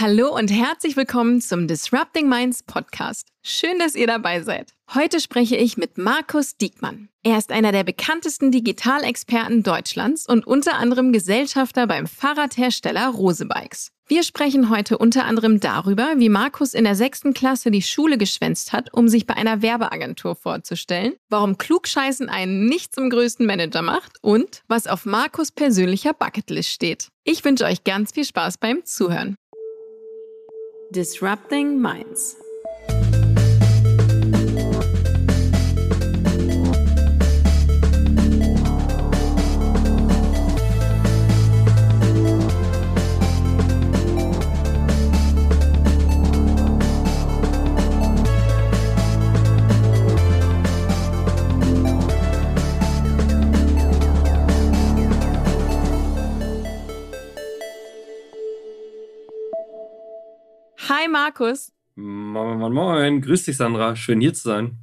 Hallo und herzlich willkommen zum Disrupting Minds Podcast. Schön, dass ihr dabei seid. Heute spreche ich mit Markus Diekmann. Er ist einer der bekanntesten Digitalexperten Deutschlands und unter anderem Gesellschafter beim Fahrradhersteller Rose Bikes. Wir sprechen heute unter anderem darüber, wie Markus in der sechsten Klasse die Schule geschwänzt hat, um sich bei einer Werbeagentur vorzustellen, warum Klugscheißen einen nicht zum größten Manager macht und was auf Markus persönlicher Bucketlist steht. Ich wünsche euch ganz viel Spaß beim Zuhören. Disrupting Minds. Hi Markus. Moin, moin, moin. Grüß dich, Sandra. Schön hier zu sein.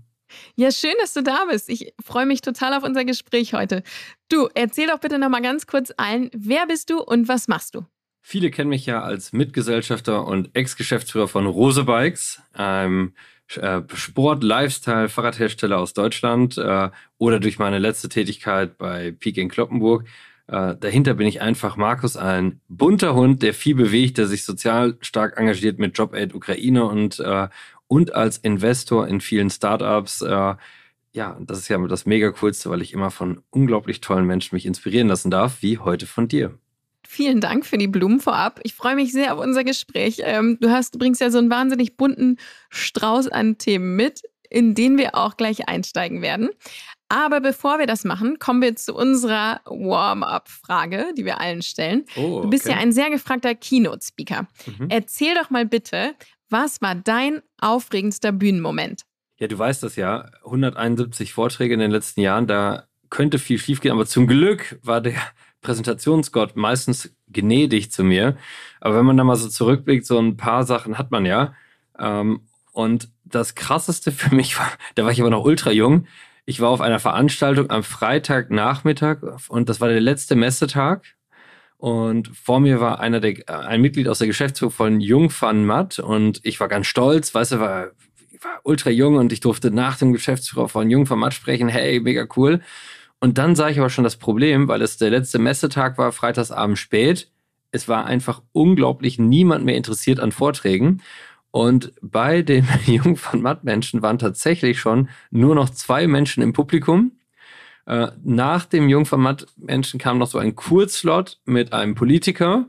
Ja, schön, dass du da bist. Ich freue mich total auf unser Gespräch heute. Du, erzähl doch bitte noch mal ganz kurz allen, wer bist du und was machst du? Viele kennen mich ja als Mitgesellschafter und Ex-Geschäftsführer von Rose Bikes, einem äh, Sport-, Lifestyle-, Fahrradhersteller aus Deutschland äh, oder durch meine letzte Tätigkeit bei Peak in Kloppenburg äh, dahinter bin ich einfach Markus, ein bunter Hund, der viel bewegt, der sich sozial stark engagiert mit Job Aid Ukraine und, äh, und als Investor in vielen Startups. Äh, ja, das ist ja das mega coolste, weil ich immer von unglaublich tollen Menschen mich inspirieren lassen darf, wie heute von dir. Vielen Dank für die Blumen vorab. Ich freue mich sehr auf unser Gespräch. Ähm, du, hast, bringst ja so einen wahnsinnig bunten Strauß an Themen mit, in den wir auch gleich einsteigen werden. Aber bevor wir das machen, kommen wir zu unserer Warm-up-Frage, die wir allen stellen. Oh, okay. Du bist ja ein sehr gefragter Keynote-Speaker. Mhm. Erzähl doch mal bitte, was war dein aufregendster Bühnenmoment? Ja, du weißt das ja. 171 Vorträge in den letzten Jahren, da könnte viel schiefgehen, aber zum Glück war der Präsentationsgott meistens gnädig zu mir. Aber wenn man da mal so zurückblickt, so ein paar Sachen hat man ja. Ähm, und das krasseste für mich war, da war ich aber noch ultra jung, ich war auf einer Veranstaltung am Freitagnachmittag und das war der letzte Messetag. Und vor mir war einer der, ein Mitglied aus der Geschäftsführung von Jung van Matt und ich war ganz stolz, weißt du, war, war ultra jung und ich durfte nach dem Geschäftsführer von Jung van Matt sprechen. Hey, mega cool. Und dann sah ich aber schon das Problem, weil es der letzte Messetag war, freitagsabend spät. Es war einfach unglaublich niemand mehr interessiert an Vorträgen. Und bei dem Jung von Matt-Menschen waren tatsächlich schon nur noch zwei Menschen im Publikum. Äh, nach dem Jung von Matt-Menschen kam noch so ein Kurzslot mit einem Politiker.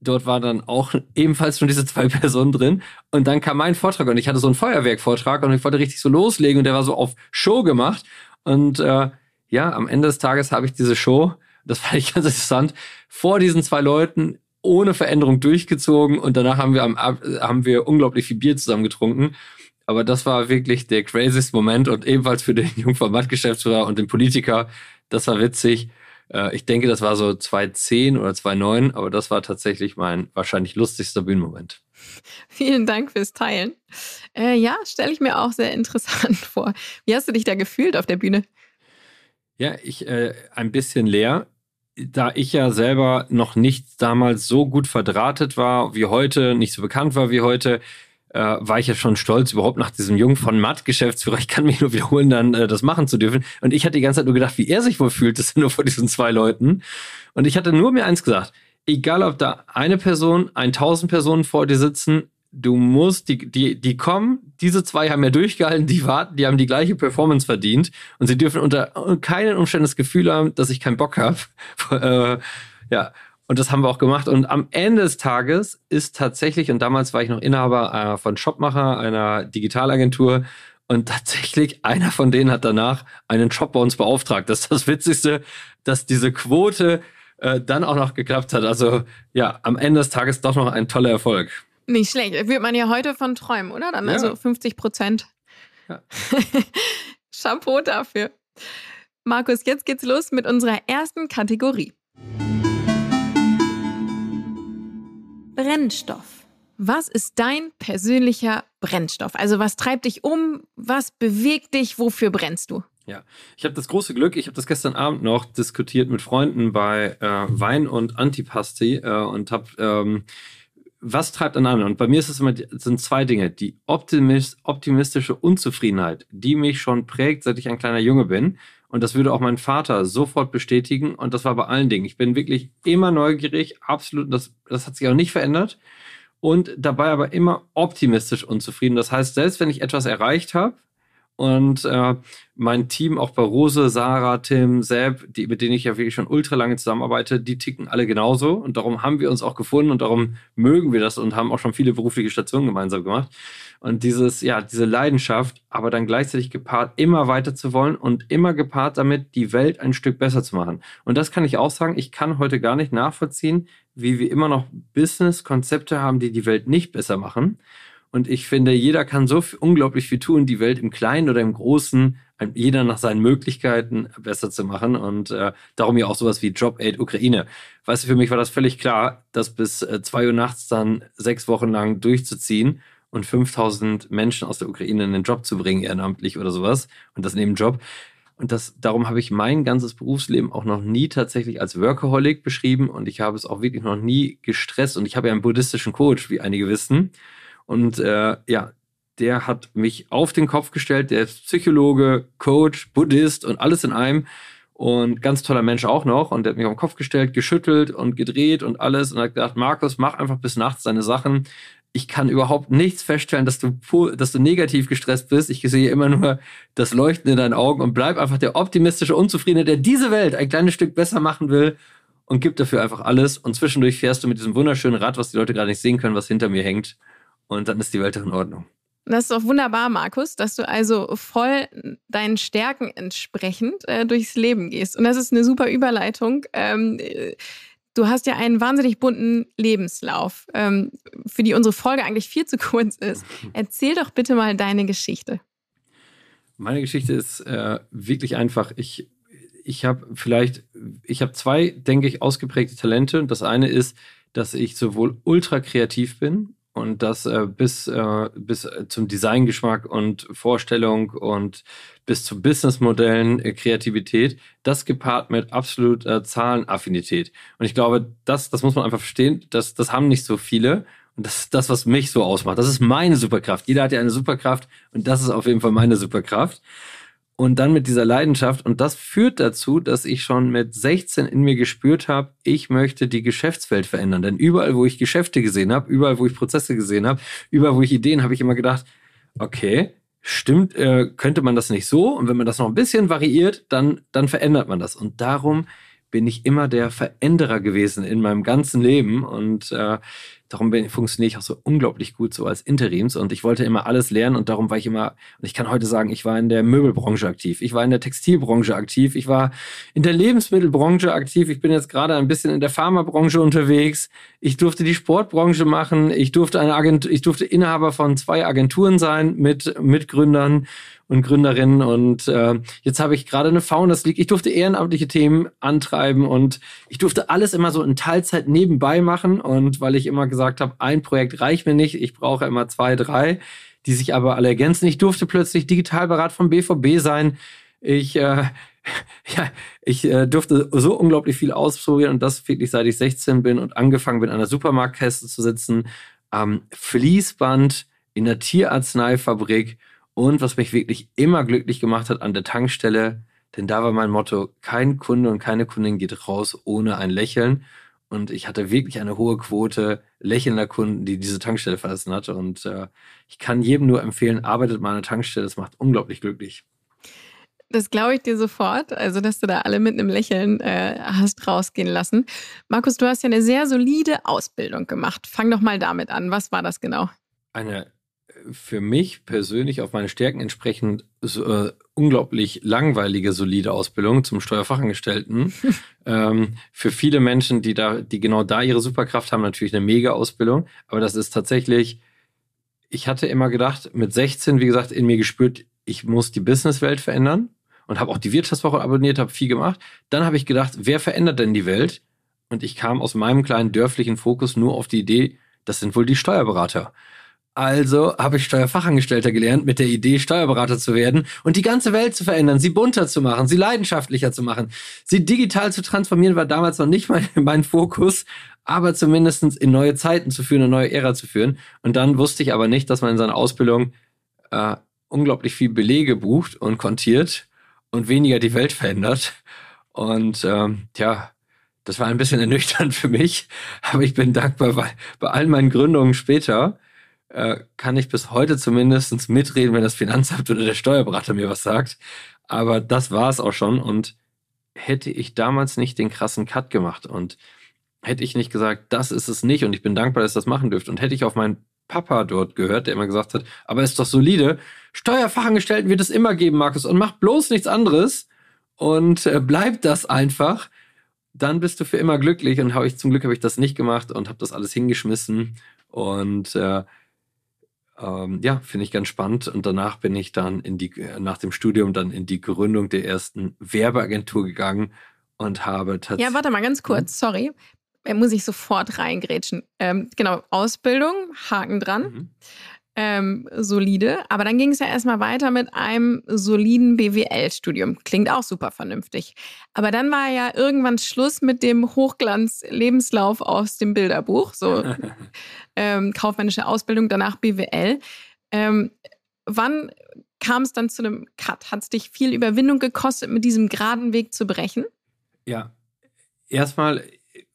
Dort war dann auch ebenfalls schon diese zwei Personen drin. Und dann kam mein Vortrag und ich hatte so einen Feuerwerkvortrag und ich wollte richtig so loslegen und der war so auf Show gemacht. Und äh, ja, am Ende des Tages habe ich diese Show, das fand ich ganz interessant, vor diesen zwei Leuten ohne Veränderung durchgezogen und danach haben wir, am, haben wir unglaublich viel Bier zusammen getrunken. Aber das war wirklich der craziest Moment und ebenfalls für den Jungformat-Geschäftsführer und den Politiker. Das war witzig. Äh, ich denke, das war so 2010 oder 2009, aber das war tatsächlich mein wahrscheinlich lustigster Bühnenmoment. Vielen Dank fürs Teilen. Äh, ja, stelle ich mir auch sehr interessant vor. Wie hast du dich da gefühlt auf der Bühne? Ja, ich äh, ein bisschen leer da ich ja selber noch nicht damals so gut verdrahtet war wie heute, nicht so bekannt war wie heute, äh, war ich ja schon stolz, überhaupt nach diesem Jungen von Matt Geschäftsführer, ich kann mich nur wiederholen, dann äh, das machen zu dürfen. Und ich hatte die ganze Zeit nur gedacht, wie er sich wohl fühlt, das sind nur vor diesen zwei Leuten. Und ich hatte nur mir eins gesagt, egal ob da eine Person, ein tausend Personen vor dir sitzen, du musst, die, die, die kommen, diese zwei haben ja durchgehalten, die warten, die haben die gleiche Performance verdient und sie dürfen unter keinen Umständen das Gefühl haben, dass ich keinen Bock habe. äh, ja, und das haben wir auch gemacht. Und am Ende des Tages ist tatsächlich, und damals war ich noch Inhaber äh, von Shopmacher, einer Digitalagentur, und tatsächlich einer von denen hat danach einen Job bei uns beauftragt. Das ist das Witzigste, dass diese Quote äh, dann auch noch geklappt hat. Also ja, am Ende des Tages doch noch ein toller Erfolg. Nicht schlecht. Würde man ja heute von träumen, oder? Dann ja. also 50 Prozent. Ja. Chapeau dafür. Markus, jetzt geht's los mit unserer ersten Kategorie. Brennstoff. Was ist dein persönlicher Brennstoff? Also was treibt dich um? Was bewegt dich? Wofür brennst du? Ja, ich habe das große Glück, ich habe das gestern Abend noch diskutiert mit Freunden bei äh, Wein und Antipasti äh, und habe ähm, was treibt einen an? Und bei mir ist es immer, sind zwei Dinge. Die optimist, optimistische Unzufriedenheit, die mich schon prägt, seit ich ein kleiner Junge bin. Und das würde auch mein Vater sofort bestätigen. Und das war bei allen Dingen. Ich bin wirklich immer neugierig, absolut. Das, das hat sich auch nicht verändert. Und dabei aber immer optimistisch unzufrieden. Das heißt, selbst wenn ich etwas erreicht habe, und äh, mein Team, auch bei Rose, Sarah, Tim, Seb, die, mit denen ich ja wirklich schon ultra lange zusammenarbeite, die ticken alle genauso. Und darum haben wir uns auch gefunden und darum mögen wir das und haben auch schon viele berufliche Stationen gemeinsam gemacht. Und dieses, ja, diese Leidenschaft, aber dann gleichzeitig gepaart, immer weiter zu wollen und immer gepaart damit, die Welt ein Stück besser zu machen. Und das kann ich auch sagen, ich kann heute gar nicht nachvollziehen, wie wir immer noch Business-Konzepte haben, die die Welt nicht besser machen. Und ich finde, jeder kann so unglaublich viel tun, die Welt im Kleinen oder im Großen, jeder nach seinen Möglichkeiten besser zu machen. Und äh, darum ja auch sowas wie Job Aid Ukraine. Weißt du, für mich war das völlig klar, das bis äh, zwei Uhr nachts dann sechs Wochen lang durchzuziehen und 5000 Menschen aus der Ukraine in den Job zu bringen, ehrenamtlich oder sowas. Und das neben Job. Und das, darum habe ich mein ganzes Berufsleben auch noch nie tatsächlich als Workaholic beschrieben und ich habe es auch wirklich noch nie gestresst. Und ich habe ja einen buddhistischen Coach, wie einige wissen. Und äh, ja, der hat mich auf den Kopf gestellt. Der ist Psychologe, Coach, Buddhist und alles in einem. Und ganz toller Mensch auch noch. Und der hat mich auf den Kopf gestellt, geschüttelt und gedreht und alles. Und hat gesagt, Markus, mach einfach bis nachts deine Sachen. Ich kann überhaupt nichts feststellen, dass du, dass du negativ gestresst bist. Ich sehe immer nur das Leuchten in deinen Augen und bleib einfach der optimistische Unzufriedene, der diese Welt ein kleines Stück besser machen will und gibt dafür einfach alles. Und zwischendurch fährst du mit diesem wunderschönen Rad, was die Leute gerade nicht sehen können, was hinter mir hängt und dann ist die Welt auch in Ordnung. Das ist doch wunderbar, Markus, dass du also voll deinen Stärken entsprechend äh, durchs Leben gehst. Und das ist eine super Überleitung. Ähm, du hast ja einen wahnsinnig bunten Lebenslauf, ähm, für die unsere Folge eigentlich viel zu kurz ist. Erzähl doch bitte mal deine Geschichte. Meine Geschichte ist äh, wirklich einfach. Ich, ich habe vielleicht, ich habe zwei, denke ich, ausgeprägte Talente. Das eine ist, dass ich sowohl ultra kreativ bin und das äh, bis, äh, bis zum Designgeschmack und Vorstellung und bis zu Businessmodellen, äh, Kreativität, das gepaart mit absolut äh, Zahlenaffinität. Und ich glaube, das, das muss man einfach verstehen, das, das haben nicht so viele. Und das ist das, was mich so ausmacht. Das ist meine Superkraft. Jeder hat ja eine Superkraft und das ist auf jeden Fall meine Superkraft und dann mit dieser Leidenschaft. Und das führt dazu, dass ich schon mit 16 in mir gespürt habe, ich möchte die Geschäftswelt verändern. Denn überall, wo ich Geschäfte gesehen habe, überall, wo ich Prozesse gesehen habe, überall, wo ich Ideen, habe ich immer gedacht, okay, stimmt, äh, könnte man das nicht so? Und wenn man das noch ein bisschen variiert, dann, dann verändert man das. Und darum bin ich immer der Veränderer gewesen in meinem ganzen Leben. Und äh, Darum funktioniere ich auch so unglaublich gut so als Interims. Und ich wollte immer alles lernen und darum war ich immer, und ich kann heute sagen, ich war in der Möbelbranche aktiv, ich war in der Textilbranche aktiv, ich war in der Lebensmittelbranche aktiv, ich bin jetzt gerade ein bisschen in der Pharmabranche unterwegs, ich durfte die Sportbranche machen, ich durfte eine Agentur, ich durfte Inhaber von zwei Agenturen sein mit Mitgründern und Gründerinnen. Und äh, jetzt habe ich gerade eine Founders League. Ich durfte ehrenamtliche Themen antreiben und ich durfte alles immer so in Teilzeit nebenbei machen. Und weil ich immer gesagt habe, ein Projekt reicht mir nicht, ich brauche immer zwei, drei, die sich aber alle ergänzen. Ich durfte plötzlich Digitalberat vom BVB sein. Ich, äh, ja, ich äh, durfte so unglaublich viel ausprobieren und das wirklich seit ich 16 bin und angefangen bin, an der Supermarktkäste zu sitzen, am Fließband in der Tierarzneifabrik und was mich wirklich immer glücklich gemacht hat an der Tankstelle, denn da war mein Motto, kein Kunde und keine Kundin geht raus ohne ein Lächeln. Und ich hatte wirklich eine hohe Quote lächelnder Kunden, die diese Tankstelle verlassen hat. Und äh, ich kann jedem nur empfehlen, arbeitet mal an der Tankstelle, das macht unglaublich glücklich. Das glaube ich dir sofort, also dass du da alle mit einem Lächeln äh, hast rausgehen lassen. Markus, du hast ja eine sehr solide Ausbildung gemacht. Fang doch mal damit an. Was war das genau? Eine für mich persönlich auf meine Stärken entsprechend so, äh, unglaublich langweilige, solide Ausbildung zum Steuerfachangestellten. ähm, für viele Menschen, die da, die genau da ihre Superkraft haben, natürlich eine mega Ausbildung. Aber das ist tatsächlich, ich hatte immer gedacht, mit 16, wie gesagt, in mir gespürt, ich muss die Businesswelt verändern und habe auch die Wirtschaftswoche abonniert, habe viel gemacht. Dann habe ich gedacht, wer verändert denn die Welt? Und ich kam aus meinem kleinen dörflichen Fokus nur auf die Idee, das sind wohl die Steuerberater. Also habe ich Steuerfachangestellter gelernt mit der Idee, Steuerberater zu werden und die ganze Welt zu verändern, sie bunter zu machen, sie leidenschaftlicher zu machen. Sie digital zu transformieren war damals noch nicht mein, mein Fokus, aber zumindestens in neue Zeiten zu führen, eine neue Ära zu führen. Und dann wusste ich aber nicht, dass man in seiner Ausbildung äh, unglaublich viel Belege bucht und kontiert und weniger die Welt verändert. Und ähm, ja, das war ein bisschen ernüchternd für mich, aber ich bin dankbar, weil bei all meinen Gründungen später äh, kann ich bis heute zumindest mitreden, wenn das Finanzamt oder der Steuerberater mir was sagt. Aber das war es auch schon. Und hätte ich damals nicht den krassen Cut gemacht und hätte ich nicht gesagt, das ist es nicht und ich bin dankbar, dass ich das machen dürfte und hätte ich auf meinen Papa dort gehört, der immer gesagt hat, aber ist doch solide, Steuerfachangestellten wird es immer geben, Markus, und mach bloß nichts anderes und äh, bleib das einfach, dann bist du für immer glücklich und habe ich zum Glück habe ich das nicht gemacht und habe das alles hingeschmissen und äh, ähm, ja, finde ich ganz spannend. Und danach bin ich dann in die, nach dem Studium dann in die Gründung der ersten Werbeagentur gegangen und habe tatsächlich. Ja, warte mal ganz kurz, sorry. Da muss ich sofort reingrätschen. Ähm, genau, Ausbildung, Haken dran. Mhm ähm, solide. Aber dann ging es ja erstmal weiter mit einem soliden BWL-Studium. Klingt auch super vernünftig. Aber dann war ja irgendwann Schluss mit dem Hochglanz-Lebenslauf aus dem Bilderbuch. So ähm, kaufmännische Ausbildung, danach BWL. Ähm, wann kam es dann zu einem Cut? Hat es dich viel Überwindung gekostet, mit diesem geraden Weg zu brechen? Ja, erstmal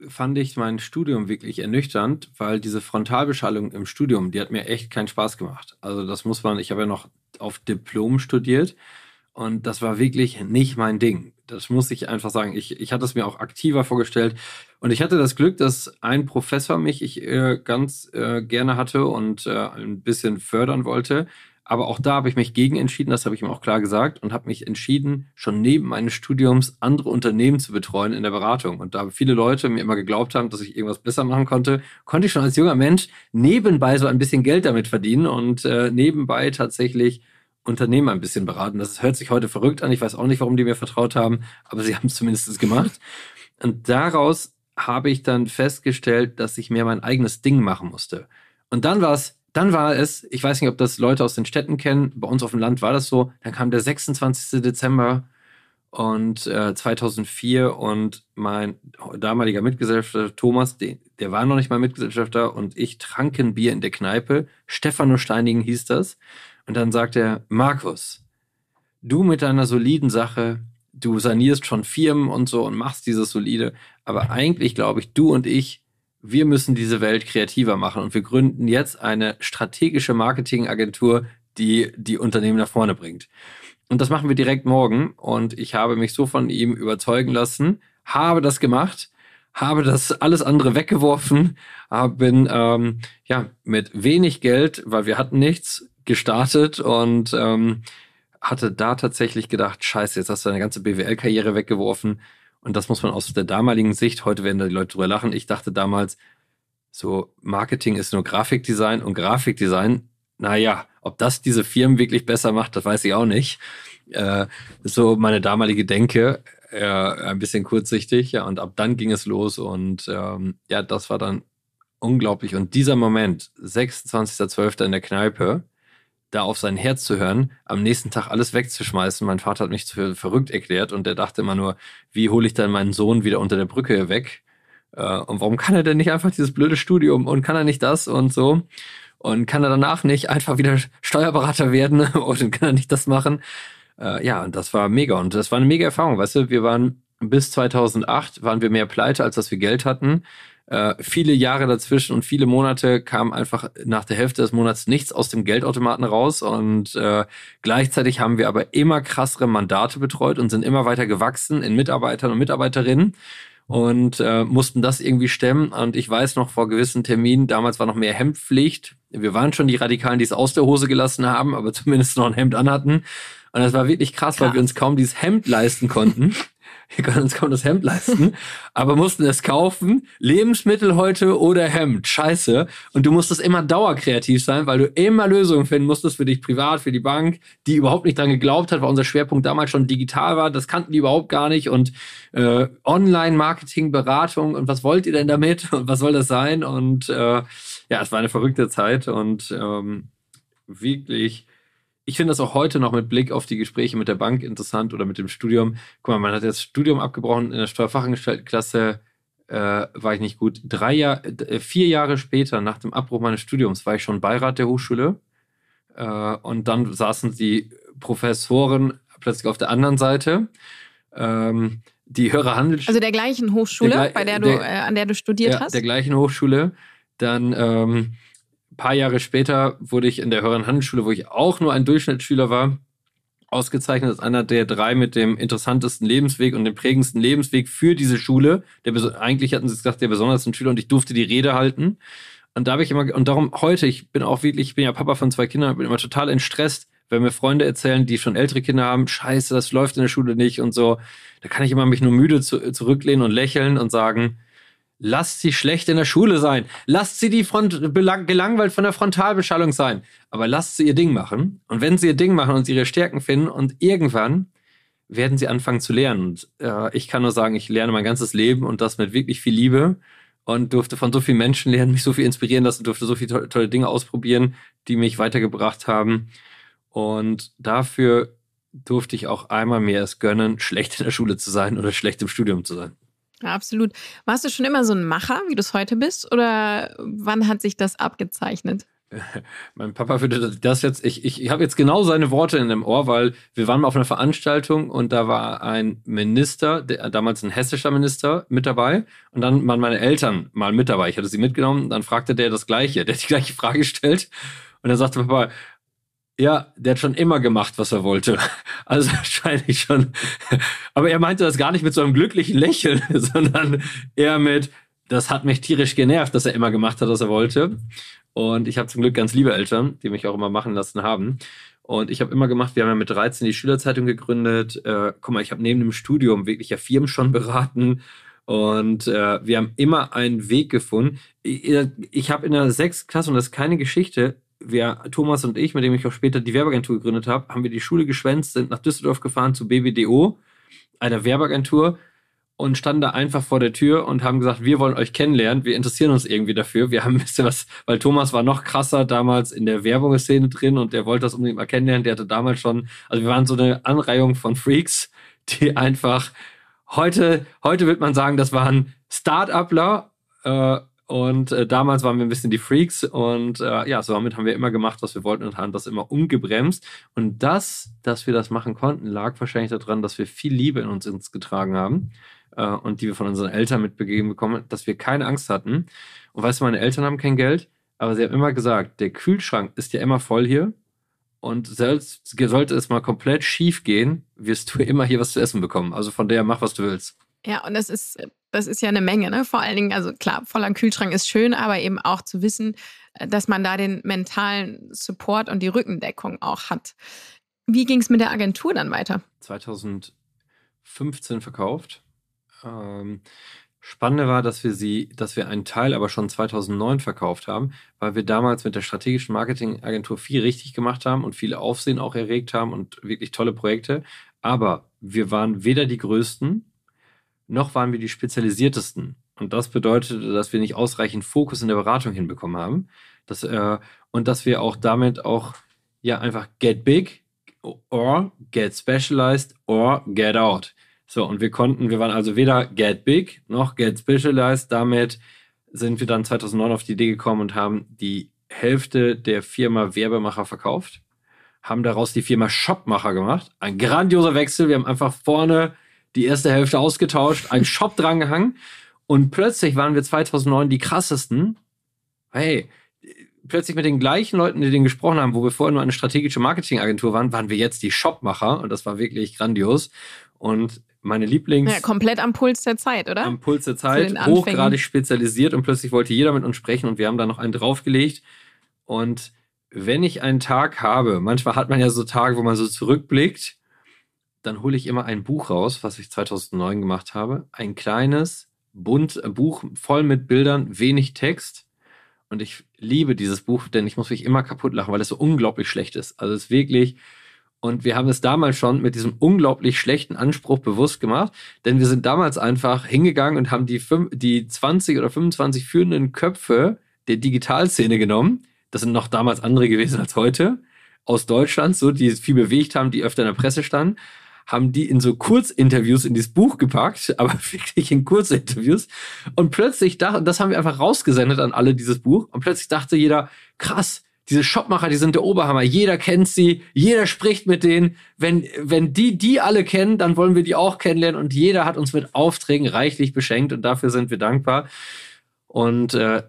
fand ich mein Studium wirklich ernüchternd, weil diese Frontalbeschallung im Studium, die hat mir echt keinen Spaß gemacht. Also das muss man, ich habe ja noch auf Diplom studiert und das war wirklich nicht mein Ding. Das muss ich einfach sagen. Ich, ich hatte es mir auch aktiver vorgestellt und ich hatte das Glück, dass ein Professor mich ich äh, ganz äh, gerne hatte und äh, ein bisschen fördern wollte. Aber auch da habe ich mich gegen entschieden, das habe ich ihm auch klar gesagt, und habe mich entschieden, schon neben meines Studiums andere Unternehmen zu betreuen in der Beratung. Und da viele Leute mir immer geglaubt haben, dass ich irgendwas besser machen konnte, konnte ich schon als junger Mensch nebenbei so ein bisschen Geld damit verdienen und äh, nebenbei tatsächlich Unternehmen ein bisschen beraten. Das hört sich heute verrückt an. Ich weiß auch nicht, warum die mir vertraut haben, aber sie haben es zumindest gemacht. Und daraus habe ich dann festgestellt, dass ich mehr mein eigenes Ding machen musste. Und dann war es dann war es, ich weiß nicht, ob das Leute aus den Städten kennen, bei uns auf dem Land war das so, dann kam der 26. Dezember und äh, 2004 und mein damaliger Mitgesellschafter Thomas, den, der war noch nicht mal Mitgesellschafter und ich tranken Bier in der Kneipe. Stefano Steinigen hieß das. Und dann sagt er, Markus, du mit deiner soliden Sache, du sanierst schon Firmen und so und machst dieses solide, aber eigentlich glaube ich, du und ich, wir müssen diese Welt kreativer machen und wir gründen jetzt eine strategische Marketingagentur, die die Unternehmen nach vorne bringt. Und das machen wir direkt morgen und ich habe mich so von ihm überzeugen lassen, habe das gemacht, habe das alles andere weggeworfen, bin ähm, ja mit wenig Geld, weil wir hatten nichts, gestartet und ähm, hatte da tatsächlich gedacht, scheiße, jetzt hast du deine ganze BWL-Karriere weggeworfen und das muss man aus der damaligen Sicht, heute werden da die Leute drüber lachen. Ich dachte damals, so Marketing ist nur Grafikdesign und Grafikdesign, naja, ob das diese Firmen wirklich besser macht, das weiß ich auch nicht. Äh, so meine damalige Denke, äh, ein bisschen kurzsichtig, ja, und ab dann ging es los und ähm, ja, das war dann unglaublich. Und dieser Moment, 26.12. in der Kneipe, da auf sein Herz zu hören, am nächsten Tag alles wegzuschmeißen. Mein Vater hat mich für verrückt erklärt und der dachte immer nur, wie hole ich dann meinen Sohn wieder unter der Brücke weg? Äh, und warum kann er denn nicht einfach dieses blöde Studium und kann er nicht das und so? Und kann er danach nicht einfach wieder Steuerberater werden und kann er nicht das machen? Äh, ja, und das war mega und das war eine mega Erfahrung, weißt du, wir waren bis 2008 waren wir mehr pleite, als dass wir Geld hatten. Äh, viele Jahre dazwischen und viele Monate kam einfach nach der Hälfte des Monats nichts aus dem Geldautomaten raus und äh, gleichzeitig haben wir aber immer krassere Mandate betreut und sind immer weiter gewachsen in Mitarbeitern und Mitarbeiterinnen und äh, mussten das irgendwie stemmen. Und ich weiß noch vor gewissen Terminen, damals war noch mehr Hemdpflicht. Wir waren schon die Radikalen, die es aus der Hose gelassen haben, aber zumindest noch ein Hemd anhatten. Und das war wirklich krass, krass. weil wir uns kaum dieses Hemd leisten konnten wir können uns kaum das Hemd leisten, aber mussten es kaufen. Lebensmittel heute oder Hemd. Scheiße. Und du musstest immer dauerkreativ sein, weil du immer Lösungen finden musstest für dich privat, für die Bank, die überhaupt nicht dran geglaubt hat, weil unser Schwerpunkt damals schon digital war. Das kannten die überhaupt gar nicht. Und äh, Online-Marketing, Beratung und was wollt ihr denn damit? Und was soll das sein? Und äh, ja, es war eine verrückte Zeit und ähm, wirklich, ich finde das auch heute noch mit Blick auf die Gespräche mit der Bank interessant oder mit dem Studium. Guck mal, man hat jetzt Studium abgebrochen in der Steuerfachangestelltenklasse äh, war ich nicht gut. Drei Jahr, äh, vier Jahre später, nach dem Abbruch meines Studiums, war ich schon Beirat der Hochschule. Äh, und dann saßen die Professoren plötzlich auf der anderen Seite. Ähm, die höhere Handelsschule. Also der gleichen Hochschule, der, bei der du, der, äh, an der du studiert ja, hast? Der gleichen Hochschule. Dann ähm, paar Jahre später wurde ich in der höheren Handelsschule, wo ich auch nur ein Durchschnittsschüler war, ausgezeichnet als einer der drei mit dem interessantesten Lebensweg und dem prägendsten Lebensweg für diese Schule. Der, eigentlich hatten sie gesagt, der besondersten Schüler und ich durfte die Rede halten. Und da habe ich immer, und darum heute, ich bin auch wirklich, ich bin ja Papa von zwei Kindern, bin immer total entstresst, wenn mir Freunde erzählen, die schon ältere Kinder haben, scheiße, das läuft in der Schule nicht und so. Da kann ich immer mich nur müde zu, zurücklehnen und lächeln und sagen, Lasst sie schlecht in der Schule sein. Lasst sie die Front gelangweilt von der Frontalbeschallung sein. Aber lasst sie ihr Ding machen. Und wenn sie ihr Ding machen und sie ihre Stärken finden und irgendwann werden sie anfangen zu lernen. Und äh, ich kann nur sagen, ich lerne mein ganzes Leben und das mit wirklich viel Liebe und durfte von so vielen Menschen lernen, mich so viel inspirieren lassen, durfte so viele to tolle Dinge ausprobieren, die mich weitergebracht haben. Und dafür durfte ich auch einmal mehr es gönnen, schlecht in der Schule zu sein oder schlecht im Studium zu sein. Ja, absolut. Warst du schon immer so ein Macher, wie du es heute bist? Oder wann hat sich das abgezeichnet? Mein Papa würde das jetzt, ich, ich, ich habe jetzt genau seine Worte in dem Ohr, weil wir waren mal auf einer Veranstaltung und da war ein Minister, der, damals ein hessischer Minister, mit dabei und dann waren meine Eltern mal mit dabei. Ich hatte sie mitgenommen, dann fragte der das Gleiche, der die gleiche Frage gestellt und dann sagte Papa, ja, der hat schon immer gemacht, was er wollte. Also wahrscheinlich schon. Aber er meinte das gar nicht mit so einem glücklichen Lächeln, sondern eher mit, das hat mich tierisch genervt, dass er immer gemacht hat, was er wollte. Und ich habe zum Glück ganz liebe Eltern, die mich auch immer machen lassen haben. Und ich habe immer gemacht, wir haben ja mit 13 die Schülerzeitung gegründet. Äh, guck mal, ich habe neben dem Studium wirklich ja Firmen schon beraten. Und äh, wir haben immer einen Weg gefunden. Ich, ich habe in der sechsten Klasse, und das ist keine Geschichte, wir, Thomas und ich, mit dem ich auch später die Werbeagentur gegründet habe, haben wir die Schule geschwänzt, sind nach Düsseldorf gefahren zu BBDO, einer Werbeagentur, und standen da einfach vor der Tür und haben gesagt, wir wollen euch kennenlernen, wir interessieren uns irgendwie dafür. Wir haben ein bisschen was, weil Thomas war noch krasser damals in der Werbungsszene drin und der wollte das unbedingt mal kennenlernen. Der hatte damals schon, also wir waren so eine Anreihung von Freaks, die einfach heute, heute wird man sagen, das waren Start-upler, äh, und äh, damals waren wir ein bisschen die Freaks und äh, ja, so damit haben wir immer gemacht, was wir wollten und haben das immer umgebremst. Und das, dass wir das machen konnten, lag wahrscheinlich daran, dass wir viel Liebe in uns ins getragen haben äh, und die wir von unseren Eltern mitbegeben bekommen, dass wir keine Angst hatten. Und weißt du, meine Eltern haben kein Geld, aber sie haben immer gesagt, der Kühlschrank ist ja immer voll hier. Und selbst sollte es mal komplett schief gehen, wirst du immer hier was zu essen bekommen. Also von der mach, was du willst. Ja, und das ist, das ist ja eine Menge, ne? Vor allen Dingen, also klar, voller Kühlschrank ist schön, aber eben auch zu wissen, äh, dass man da den mentalen Support und die Rückendeckung auch hat. Wie ging es mit der Agentur dann weiter? 2015 verkauft. Ähm, Spannende war, dass wir sie, dass wir einen Teil aber schon 2009 verkauft haben, weil wir damals mit der strategischen Marketingagentur viel richtig gemacht haben und viel Aufsehen auch erregt haben und wirklich tolle Projekte. Aber wir waren weder die größten noch waren wir die spezialisiertesten. Und das bedeutete, dass wir nicht ausreichend Fokus in der Beratung hinbekommen haben. Dass, äh, und dass wir auch damit auch ja einfach get big or get specialized or get out. So, und wir konnten, wir waren also weder get big noch get specialized. Damit sind wir dann 2009 auf die Idee gekommen und haben die Hälfte der Firma Werbemacher verkauft, haben daraus die Firma Shopmacher gemacht. Ein grandioser Wechsel. Wir haben einfach vorne die erste Hälfte ausgetauscht, einen Shop drangehangen und plötzlich waren wir 2009 die krassesten. Hey, plötzlich mit den gleichen Leuten, die den gesprochen haben, wo wir vorher nur eine strategische Marketingagentur waren, waren wir jetzt die Shopmacher und das war wirklich grandios. Und meine Lieblings. Ja, komplett am Puls der Zeit, oder? Am Puls der Zeit, hochgradig spezialisiert und plötzlich wollte jeder mit uns sprechen und wir haben da noch einen draufgelegt. Und wenn ich einen Tag habe, manchmal hat man ja so Tage, wo man so zurückblickt dann hole ich immer ein Buch raus, was ich 2009 gemacht habe. Ein kleines, bunt äh, Buch voll mit Bildern, wenig Text. Und ich liebe dieses Buch, denn ich muss mich immer kaputt lachen, weil es so unglaublich schlecht ist. Also es ist wirklich. Und wir haben es damals schon mit diesem unglaublich schlechten Anspruch bewusst gemacht, denn wir sind damals einfach hingegangen und haben die, die 20 oder 25 führenden Köpfe der Digitalszene genommen. Das sind noch damals andere gewesen als heute. Aus Deutschland, so, die viel bewegt haben, die öfter in der Presse standen haben die in so Kurzinterviews in dieses Buch gepackt, aber wirklich in Kurzinterviews. Und plötzlich dachte, das haben wir einfach rausgesendet an alle dieses Buch. Und plötzlich dachte jeder, krass, diese Shopmacher, die sind der Oberhammer. Jeder kennt sie, jeder spricht mit denen. Wenn, wenn die die alle kennen, dann wollen wir die auch kennenlernen. Und jeder hat uns mit Aufträgen reichlich beschenkt und dafür sind wir dankbar. Und äh,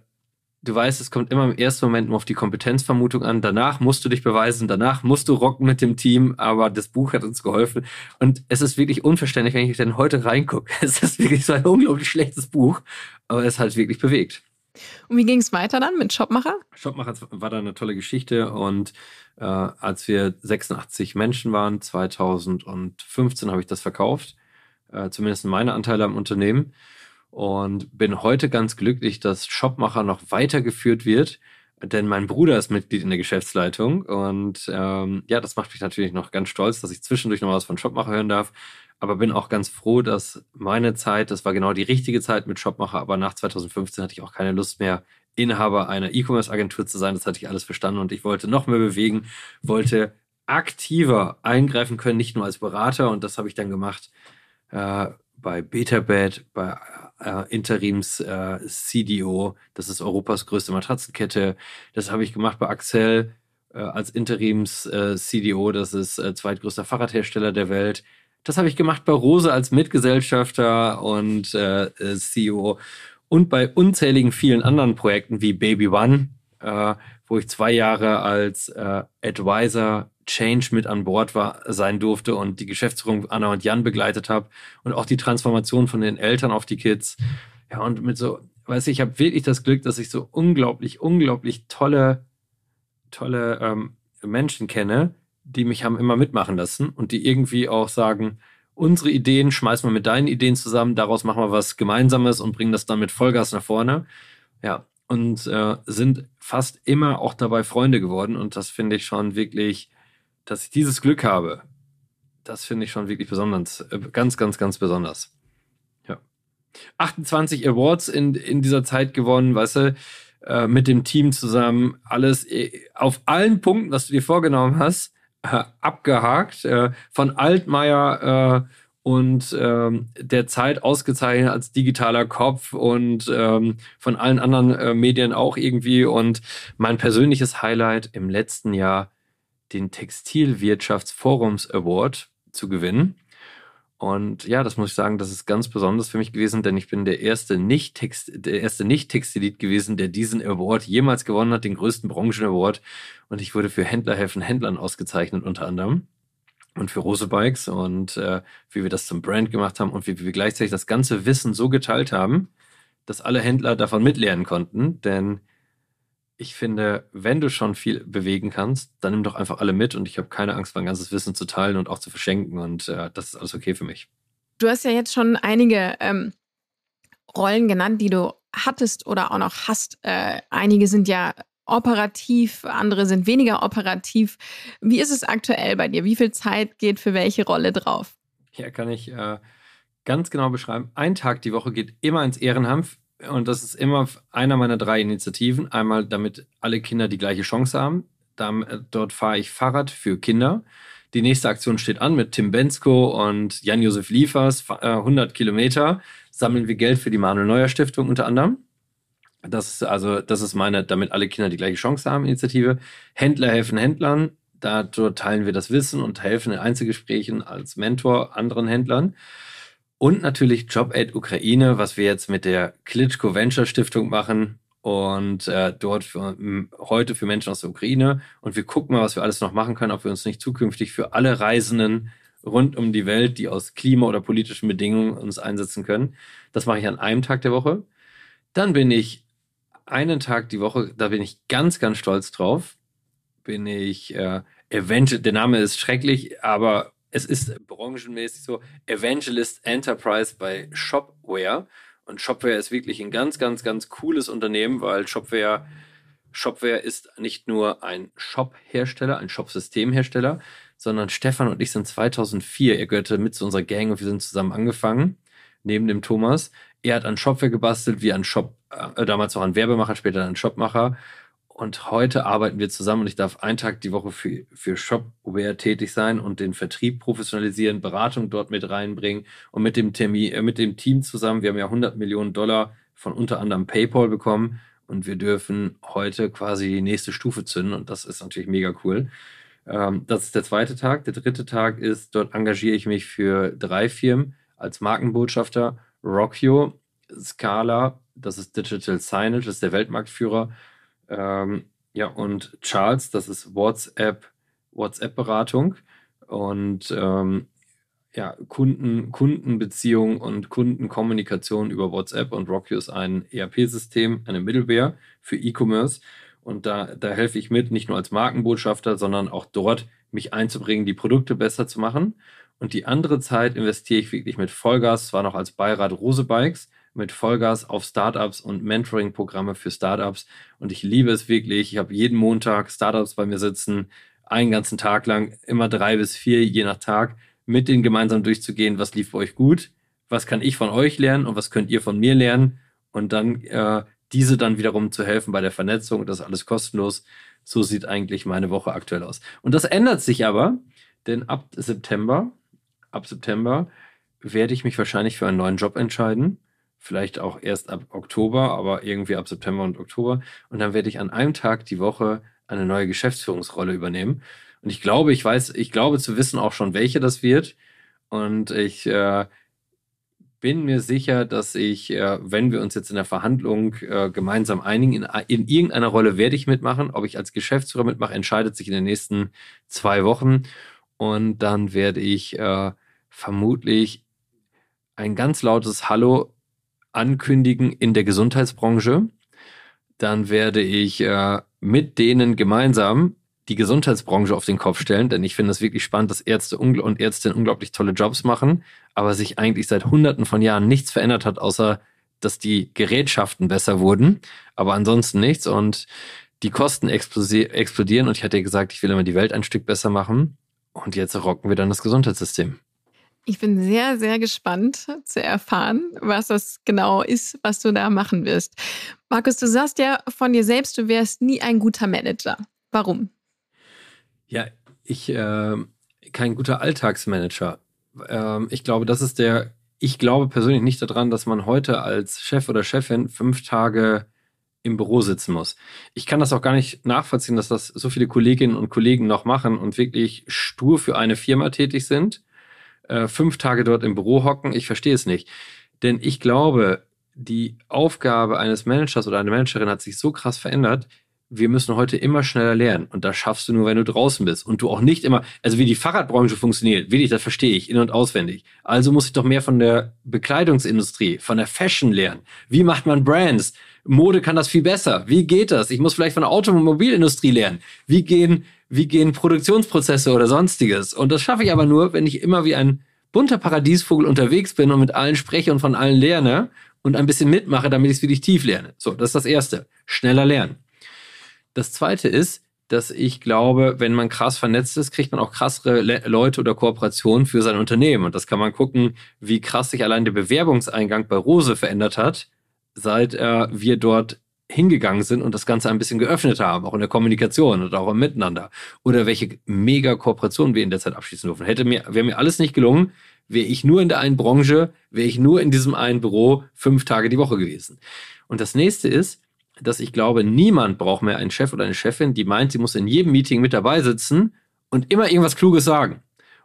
du weißt, es kommt immer im ersten Moment nur auf die Kompetenzvermutung an. Danach musst du dich beweisen, danach musst du rocken mit dem Team, aber das Buch hat uns geholfen. Und es ist wirklich unverständlich, wenn ich denn heute reingucke. Es ist wirklich so ein unglaublich schlechtes Buch, aber es hat wirklich bewegt. Und wie ging es weiter dann mit Shopmacher? Shopmacher war da eine tolle Geschichte und äh, als wir 86 Menschen waren, 2015 habe ich das verkauft, äh, zumindest meine Anteile am Unternehmen und bin heute ganz glücklich, dass Shopmacher noch weitergeführt wird, denn mein Bruder ist Mitglied in der Geschäftsleitung. Und ähm, ja, das macht mich natürlich noch ganz stolz, dass ich zwischendurch noch was von Shopmacher hören darf, aber bin auch ganz froh, dass meine Zeit, das war genau die richtige Zeit mit Shopmacher, aber nach 2015 hatte ich auch keine Lust mehr, Inhaber einer E-Commerce-Agentur zu sein. Das hatte ich alles verstanden und ich wollte noch mehr bewegen, wollte aktiver eingreifen können, nicht nur als Berater. Und das habe ich dann gemacht äh, bei Betabed, bei äh, Interims äh, CDO, das ist Europas größte Matratzenkette. Das habe ich gemacht bei Axel äh, als Interims äh, CDO, das ist äh, zweitgrößter Fahrradhersteller der Welt. Das habe ich gemacht bei Rose als Mitgesellschafter und äh, CEO und bei unzähligen vielen anderen Projekten wie Baby One, wo ich zwei Jahre als Advisor Change mit an Bord war, sein durfte und die Geschäftsführung Anna und Jan begleitet habe und auch die Transformation von den Eltern auf die Kids. Ja, und mit so, weiß ich, ich habe wirklich das Glück, dass ich so unglaublich, unglaublich tolle, tolle ähm, Menschen kenne, die mich haben immer mitmachen lassen und die irgendwie auch sagen, unsere Ideen schmeißen wir mit deinen Ideen zusammen, daraus machen wir was Gemeinsames und bringen das dann mit Vollgas nach vorne. Ja, und äh, sind fast immer auch dabei Freunde geworden und das finde ich schon wirklich dass ich dieses Glück habe, das finde ich schon wirklich besonders, äh, ganz, ganz, ganz besonders. Ja. 28 Awards in, in dieser Zeit gewonnen, weißt du, äh, mit dem Team zusammen, alles äh, auf allen Punkten, was du dir vorgenommen hast, abgehakt. von Altmaier und ähm, der Zeit ausgezeichnet als digitaler Kopf und ähm, von allen anderen äh, Medien auch irgendwie. Und mein persönliches Highlight im letzten Jahr den Textilwirtschaftsforums Award zu gewinnen. Und ja, das muss ich sagen, das ist ganz besonders für mich gewesen, denn ich bin der erste Nicht-Text, der erste Nicht-Textilit gewesen, der diesen Award jemals gewonnen hat, den größten Branchen-Award. Und ich wurde für Händler helfen Händlern ausgezeichnet unter anderem und für Rose Bikes und äh, wie wir das zum Brand gemacht haben und wie, wie wir gleichzeitig das ganze Wissen so geteilt haben, dass alle Händler davon mitlernen konnten. Denn ich finde, wenn du schon viel bewegen kannst, dann nimm doch einfach alle mit und ich habe keine Angst, mein ganzes Wissen zu teilen und auch zu verschenken und äh, das ist alles okay für mich. Du hast ja jetzt schon einige ähm, Rollen genannt, die du hattest oder auch noch hast. Äh, einige sind ja operativ, andere sind weniger operativ. Wie ist es aktuell bei dir? Wie viel Zeit geht für welche Rolle drauf? Ja, kann ich äh, ganz genau beschreiben. Ein Tag die Woche geht immer ins Ehrenamt und das ist immer einer meiner drei Initiativen. Einmal, damit alle Kinder die gleiche Chance haben. Dann, äh, dort fahre ich Fahrrad für Kinder. Die nächste Aktion steht an mit Tim Bensko und Jan-Josef Liefers. 100 Kilometer sammeln wir Geld für die Manuel Neuer Stiftung unter anderem. Das ist also, das ist meine, damit alle Kinder die gleiche Chance haben, Initiative. Händler helfen Händlern. Dort teilen wir das Wissen und helfen in Einzelgesprächen als Mentor anderen Händlern. Und natürlich Job Aid Ukraine, was wir jetzt mit der Klitschko Venture Stiftung machen und äh, dort für, heute für Menschen aus der Ukraine. Und wir gucken mal, was wir alles noch machen können, ob wir uns nicht zukünftig für alle Reisenden rund um die Welt, die aus Klima- oder politischen Bedingungen uns einsetzen können. Das mache ich an einem Tag der Woche. Dann bin ich einen Tag die Woche, da bin ich ganz, ganz stolz drauf, bin ich äh, Event, der Name ist schrecklich, aber es ist branchenmäßig so Evangelist Enterprise bei Shopware. Und Shopware ist wirklich ein ganz, ganz, ganz cooles Unternehmen, weil Shopware, Shopware ist nicht nur ein Shop-Hersteller, ein Shop-Systemhersteller, sondern Stefan und ich sind 2004, er gehörte mit zu unserer Gang und wir sind zusammen angefangen, neben dem Thomas, Er hat an Shopware gebastelt, wie an Shop, äh, damals noch an Werbemacher, später an Shopmacher. Und heute arbeiten wir zusammen und ich darf einen Tag die Woche für, für Shopware tätig sein und den Vertrieb professionalisieren, Beratung dort mit reinbringen und mit dem, Termin, äh, mit dem Team zusammen. Wir haben ja 100 Millionen Dollar von unter anderem PayPal bekommen und wir dürfen heute quasi die nächste Stufe zünden und das ist natürlich mega cool. Ähm, das ist der zweite Tag. Der dritte Tag ist, dort engagiere ich mich für drei Firmen als Markenbotschafter. Rockio, Scala, das ist Digital Signage, das ist der Weltmarktführer. Ähm, ja, und Charles, das ist WhatsApp, WhatsApp-Beratung. Und ähm, ja, Kunden, Kundenbeziehung und Kundenkommunikation über WhatsApp und Rockio ist ein ERP-System, eine Middleware für E-Commerce. Und da, da helfe ich mit, nicht nur als Markenbotschafter, sondern auch dort mich einzubringen, die Produkte besser zu machen. Und die andere Zeit investiere ich wirklich mit Vollgas, zwar noch als Beirat Rose Bikes, mit Vollgas auf Startups und Mentoring-Programme für Startups. Und ich liebe es wirklich. Ich habe jeden Montag Startups bei mir sitzen, einen ganzen Tag lang, immer drei bis vier, je nach Tag, mit denen gemeinsam durchzugehen, was lief bei euch gut, was kann ich von euch lernen und was könnt ihr von mir lernen. Und dann äh, diese dann wiederum zu helfen bei der Vernetzung. Das ist alles kostenlos. So sieht eigentlich meine Woche aktuell aus. Und das ändert sich aber, denn ab September, ab September werde ich mich wahrscheinlich für einen neuen Job entscheiden. Vielleicht auch erst ab Oktober, aber irgendwie ab September und Oktober. Und dann werde ich an einem Tag die Woche eine neue Geschäftsführungsrolle übernehmen. Und ich glaube, ich weiß, ich glaube zu wissen auch schon, welche das wird. Und ich äh, bin mir sicher, dass ich, äh, wenn wir uns jetzt in der Verhandlung äh, gemeinsam einigen, in, in, irgendeiner Rolle werde ich mitmachen. Ob ich als Geschäftsführer mitmache, entscheidet sich in den nächsten zwei Wochen. Und dann werde ich äh, vermutlich ein ganz lautes Hallo ankündigen in der Gesundheitsbranche. Dann werde ich äh, mit denen gemeinsam die Gesundheitsbranche auf den Kopf stellen, denn ich finde es wirklich spannend, dass Ärzte und Ärztinnen unglaublich tolle Jobs machen, aber sich eigentlich seit hunderten von Jahren nichts verändert hat, außer dass die Gerätschaften besser wurden, aber ansonsten nichts und die Kosten explodieren und ich hatte ja gesagt, ich will immer die Welt ein Stück besser machen und jetzt rocken wir dann das Gesundheitssystem. Ich bin sehr, sehr gespannt zu erfahren, was das genau ist, was du da machen wirst. Markus, du sagst ja von dir selbst, du wärst nie ein guter Manager. Warum? Ja, ich äh, kein guter Alltagsmanager. Ähm, ich glaube, das ist der. Ich glaube persönlich nicht daran, dass man heute als Chef oder Chefin fünf Tage im Büro sitzen muss. Ich kann das auch gar nicht nachvollziehen, dass das so viele Kolleginnen und Kollegen noch machen und wirklich stur für eine Firma tätig sind, äh, fünf Tage dort im Büro hocken. Ich verstehe es nicht. Denn ich glaube, die Aufgabe eines Managers oder einer Managerin hat sich so krass verändert, wir müssen heute immer schneller lernen. Und das schaffst du nur, wenn du draußen bist. Und du auch nicht immer, also wie die Fahrradbranche funktioniert, wirklich, das verstehe ich in- und auswendig. Also muss ich doch mehr von der Bekleidungsindustrie, von der Fashion lernen. Wie macht man Brands? Mode kann das viel besser. Wie geht das? Ich muss vielleicht von der Automobilindustrie lernen. Wie gehen, wie gehen Produktionsprozesse oder sonstiges? Und das schaffe ich aber nur, wenn ich immer wie ein bunter Paradiesvogel unterwegs bin und mit allen spreche und von allen lerne und ein bisschen mitmache, damit ich es wirklich tief lerne. So, das ist das Erste. Schneller lernen. Das zweite ist, dass ich glaube, wenn man krass vernetzt ist, kriegt man auch krassere Le Leute oder Kooperationen für sein Unternehmen. Und das kann man gucken, wie krass sich allein der Bewerbungseingang bei Rose verändert hat, seit äh, wir dort hingegangen sind und das Ganze ein bisschen geöffnet haben, auch in der Kommunikation und auch im Miteinander. Oder welche mega Kooperationen wir in der Zeit abschließen dürfen. Hätte mir, wäre mir alles nicht gelungen, wäre ich nur in der einen Branche, wäre ich nur in diesem einen Büro fünf Tage die Woche gewesen. Und das nächste ist, dass ich glaube, niemand braucht mehr einen Chef oder eine Chefin, die meint, sie muss in jedem Meeting mit dabei sitzen und immer irgendwas Kluges sagen.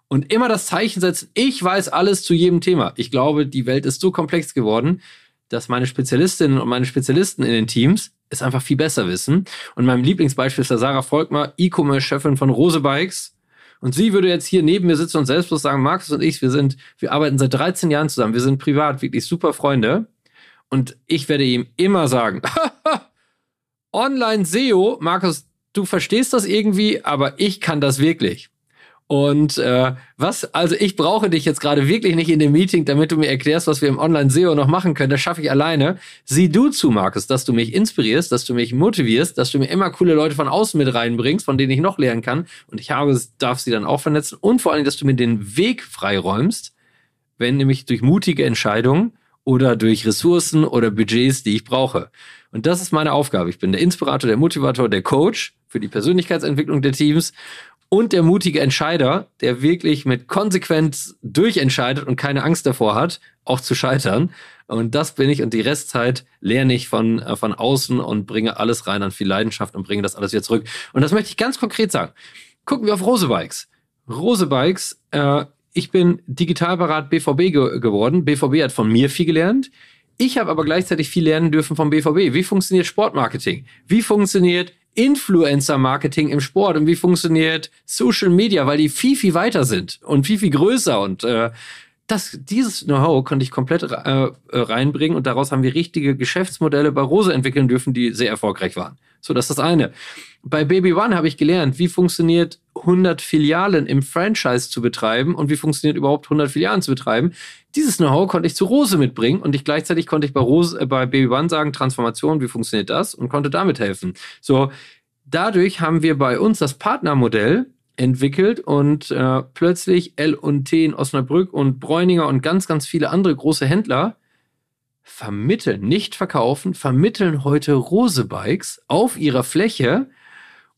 Und immer das Zeichen setzen, ich weiß alles zu jedem Thema. Ich glaube, die Welt ist so komplex geworden, dass meine Spezialistinnen und meine Spezialisten in den Teams es einfach viel besser wissen. Und mein Lieblingsbeispiel ist der Sarah Volkmar, E-Commerce-Chefin von Rose Bikes. Und sie würde jetzt hier neben mir sitzen und selbstlos sagen, Markus und ich, wir sind, wir arbeiten seit 13 Jahren zusammen. Wir sind privat wirklich super Freunde. Und ich werde ihm immer sagen, Online-SEO, Markus, du verstehst das irgendwie, aber ich kann das wirklich. Und äh, was, also ich brauche dich jetzt gerade wirklich nicht in dem Meeting, damit du mir erklärst, was wir im Online-SEO noch machen können. Das schaffe ich alleine. Sieh du zu, Markus, dass du mich inspirierst, dass du mich motivierst, dass du mir immer coole Leute von außen mit reinbringst, von denen ich noch lernen kann. Und ich habe, darf sie dann auch vernetzen. Und vor allem, dass du mir den Weg freiräumst, wenn nämlich durch mutige Entscheidungen oder durch Ressourcen oder Budgets, die ich brauche. Und das ist meine Aufgabe. Ich bin der Inspirator, der Motivator, der Coach für die Persönlichkeitsentwicklung der Teams und der mutige Entscheider, der wirklich mit Konsequenz durchentscheidet und keine Angst davor hat, auch zu scheitern. Und das bin ich und die Restzeit lerne ich von, äh, von außen und bringe alles rein an viel Leidenschaft und bringe das alles wieder zurück. Und das möchte ich ganz konkret sagen. Gucken wir auf Rose Bikes. Rose Bikes, äh, ich bin Digitalberat BVB ge geworden. BVB hat von mir viel gelernt. Ich habe aber gleichzeitig viel lernen dürfen vom BVB. Wie funktioniert Sportmarketing? Wie funktioniert Influencer-Marketing im Sport und wie funktioniert Social Media, weil die viel, viel weiter sind und viel, viel größer und äh, das, dieses Know-how konnte ich komplett äh, äh, reinbringen und daraus haben wir richtige Geschäftsmodelle bei Rose entwickeln dürfen, die sehr erfolgreich waren. So, das ist das eine. Bei Baby One habe ich gelernt, wie funktioniert 100 Filialen im Franchise zu betreiben und wie funktioniert überhaupt 100 Filialen zu betreiben. Dieses Know-how konnte ich zu Rose mitbringen und ich gleichzeitig konnte ich bei Rose, äh, bei Baby One sagen, Transformation, wie funktioniert das und konnte damit helfen. So, dadurch haben wir bei uns das Partnermodell entwickelt und äh, plötzlich L&T in Osnabrück und Bräuninger und ganz, ganz viele andere große Händler vermitteln, nicht verkaufen, vermitteln heute Rose-Bikes auf ihrer Fläche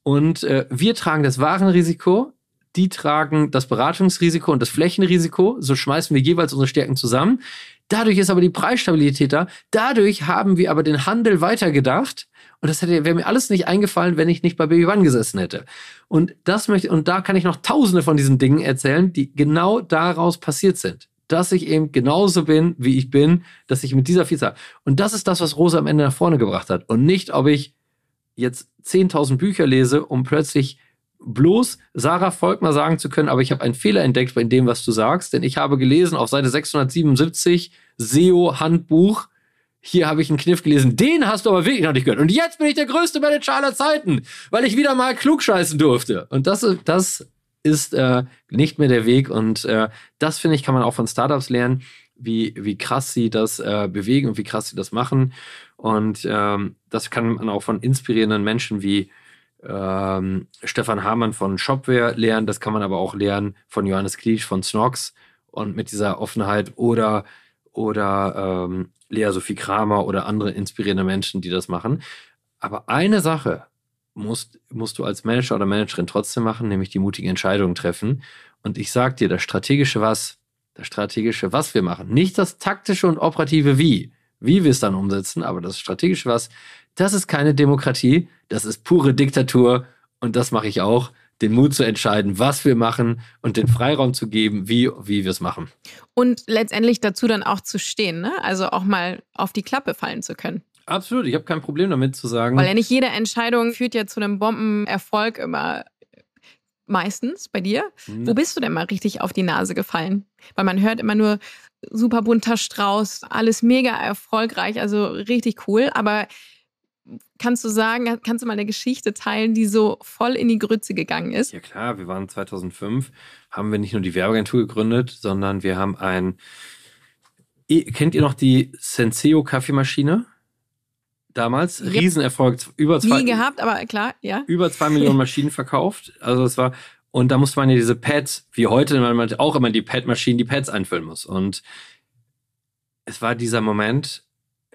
und äh, wir tragen das Warenrisiko, die tragen das Beratungsrisiko und das Flächenrisiko, so schmeißen wir jeweils unsere Stärken zusammen. Dadurch ist aber die Preisstabilität da. Dadurch haben wir aber den Handel weitergedacht und das wäre mir alles nicht eingefallen, wenn ich nicht bei Baby One gesessen hätte. Und das möchte, und da kann ich noch tausende von diesen Dingen erzählen, die genau daraus passiert sind. Dass ich eben genauso bin, wie ich bin, dass ich mit dieser Vielzahl. Und das ist das, was Rosa am Ende nach vorne gebracht hat. Und nicht, ob ich jetzt 10.000 Bücher lese, um plötzlich bloß Sarah Volkmar sagen zu können, aber ich habe einen Fehler entdeckt bei dem, was du sagst, denn ich habe gelesen auf Seite 677 SEO-Handbuch, hier habe ich einen Kniff gelesen, den hast du aber wirklich noch nicht gehört. Und jetzt bin ich der größte Manager aller Zeiten, weil ich wieder mal klug scheißen durfte. Und das, das ist äh, nicht mehr der Weg. Und äh, das, finde ich, kann man auch von Startups lernen, wie, wie krass sie das äh, bewegen und wie krass sie das machen. Und ähm, das kann man auch von inspirierenden Menschen wie ähm, Stefan Hamann von Shopware lernen. Das kann man aber auch lernen von Johannes Kliesch von Snox und mit dieser Offenheit oder oder ähm, Lea Sophie Kramer oder andere inspirierende Menschen, die das machen. Aber eine Sache musst, musst du als Manager oder Managerin trotzdem machen, nämlich die mutigen Entscheidungen treffen. Und ich sag dir, das strategische Was, das strategische Was wir machen, nicht das taktische und operative Wie, wie wir es dann umsetzen, aber das strategische Was, das ist keine Demokratie, das ist pure Diktatur und das mache ich auch den Mut zu entscheiden, was wir machen und den Freiraum zu geben, wie, wie wir es machen. Und letztendlich dazu dann auch zu stehen, ne? also auch mal auf die Klappe fallen zu können. Absolut, ich habe kein Problem damit zu sagen. Weil ja nicht jede Entscheidung führt ja zu einem Bombenerfolg immer meistens bei dir. Mhm. Wo bist du denn mal richtig auf die Nase gefallen? Weil man hört immer nur super bunter Strauß, alles mega erfolgreich, also richtig cool, aber Kannst du sagen, kannst du mal eine Geschichte teilen, die so voll in die Grütze gegangen ist? Ja klar, wir waren 2005, haben wir nicht nur die Werbeagentur gegründet, sondern wir haben ein, kennt ihr noch die Senseo Kaffeemaschine? Damals, yep. Riesenerfolg, über zwei, Nie gehabt, aber klar, ja. Über zwei Millionen Maschinen verkauft. Also es war, und da musste man ja diese Pads, wie heute, man auch immer die Pad-Maschinen, die Pads einfüllen muss. Und es war dieser Moment,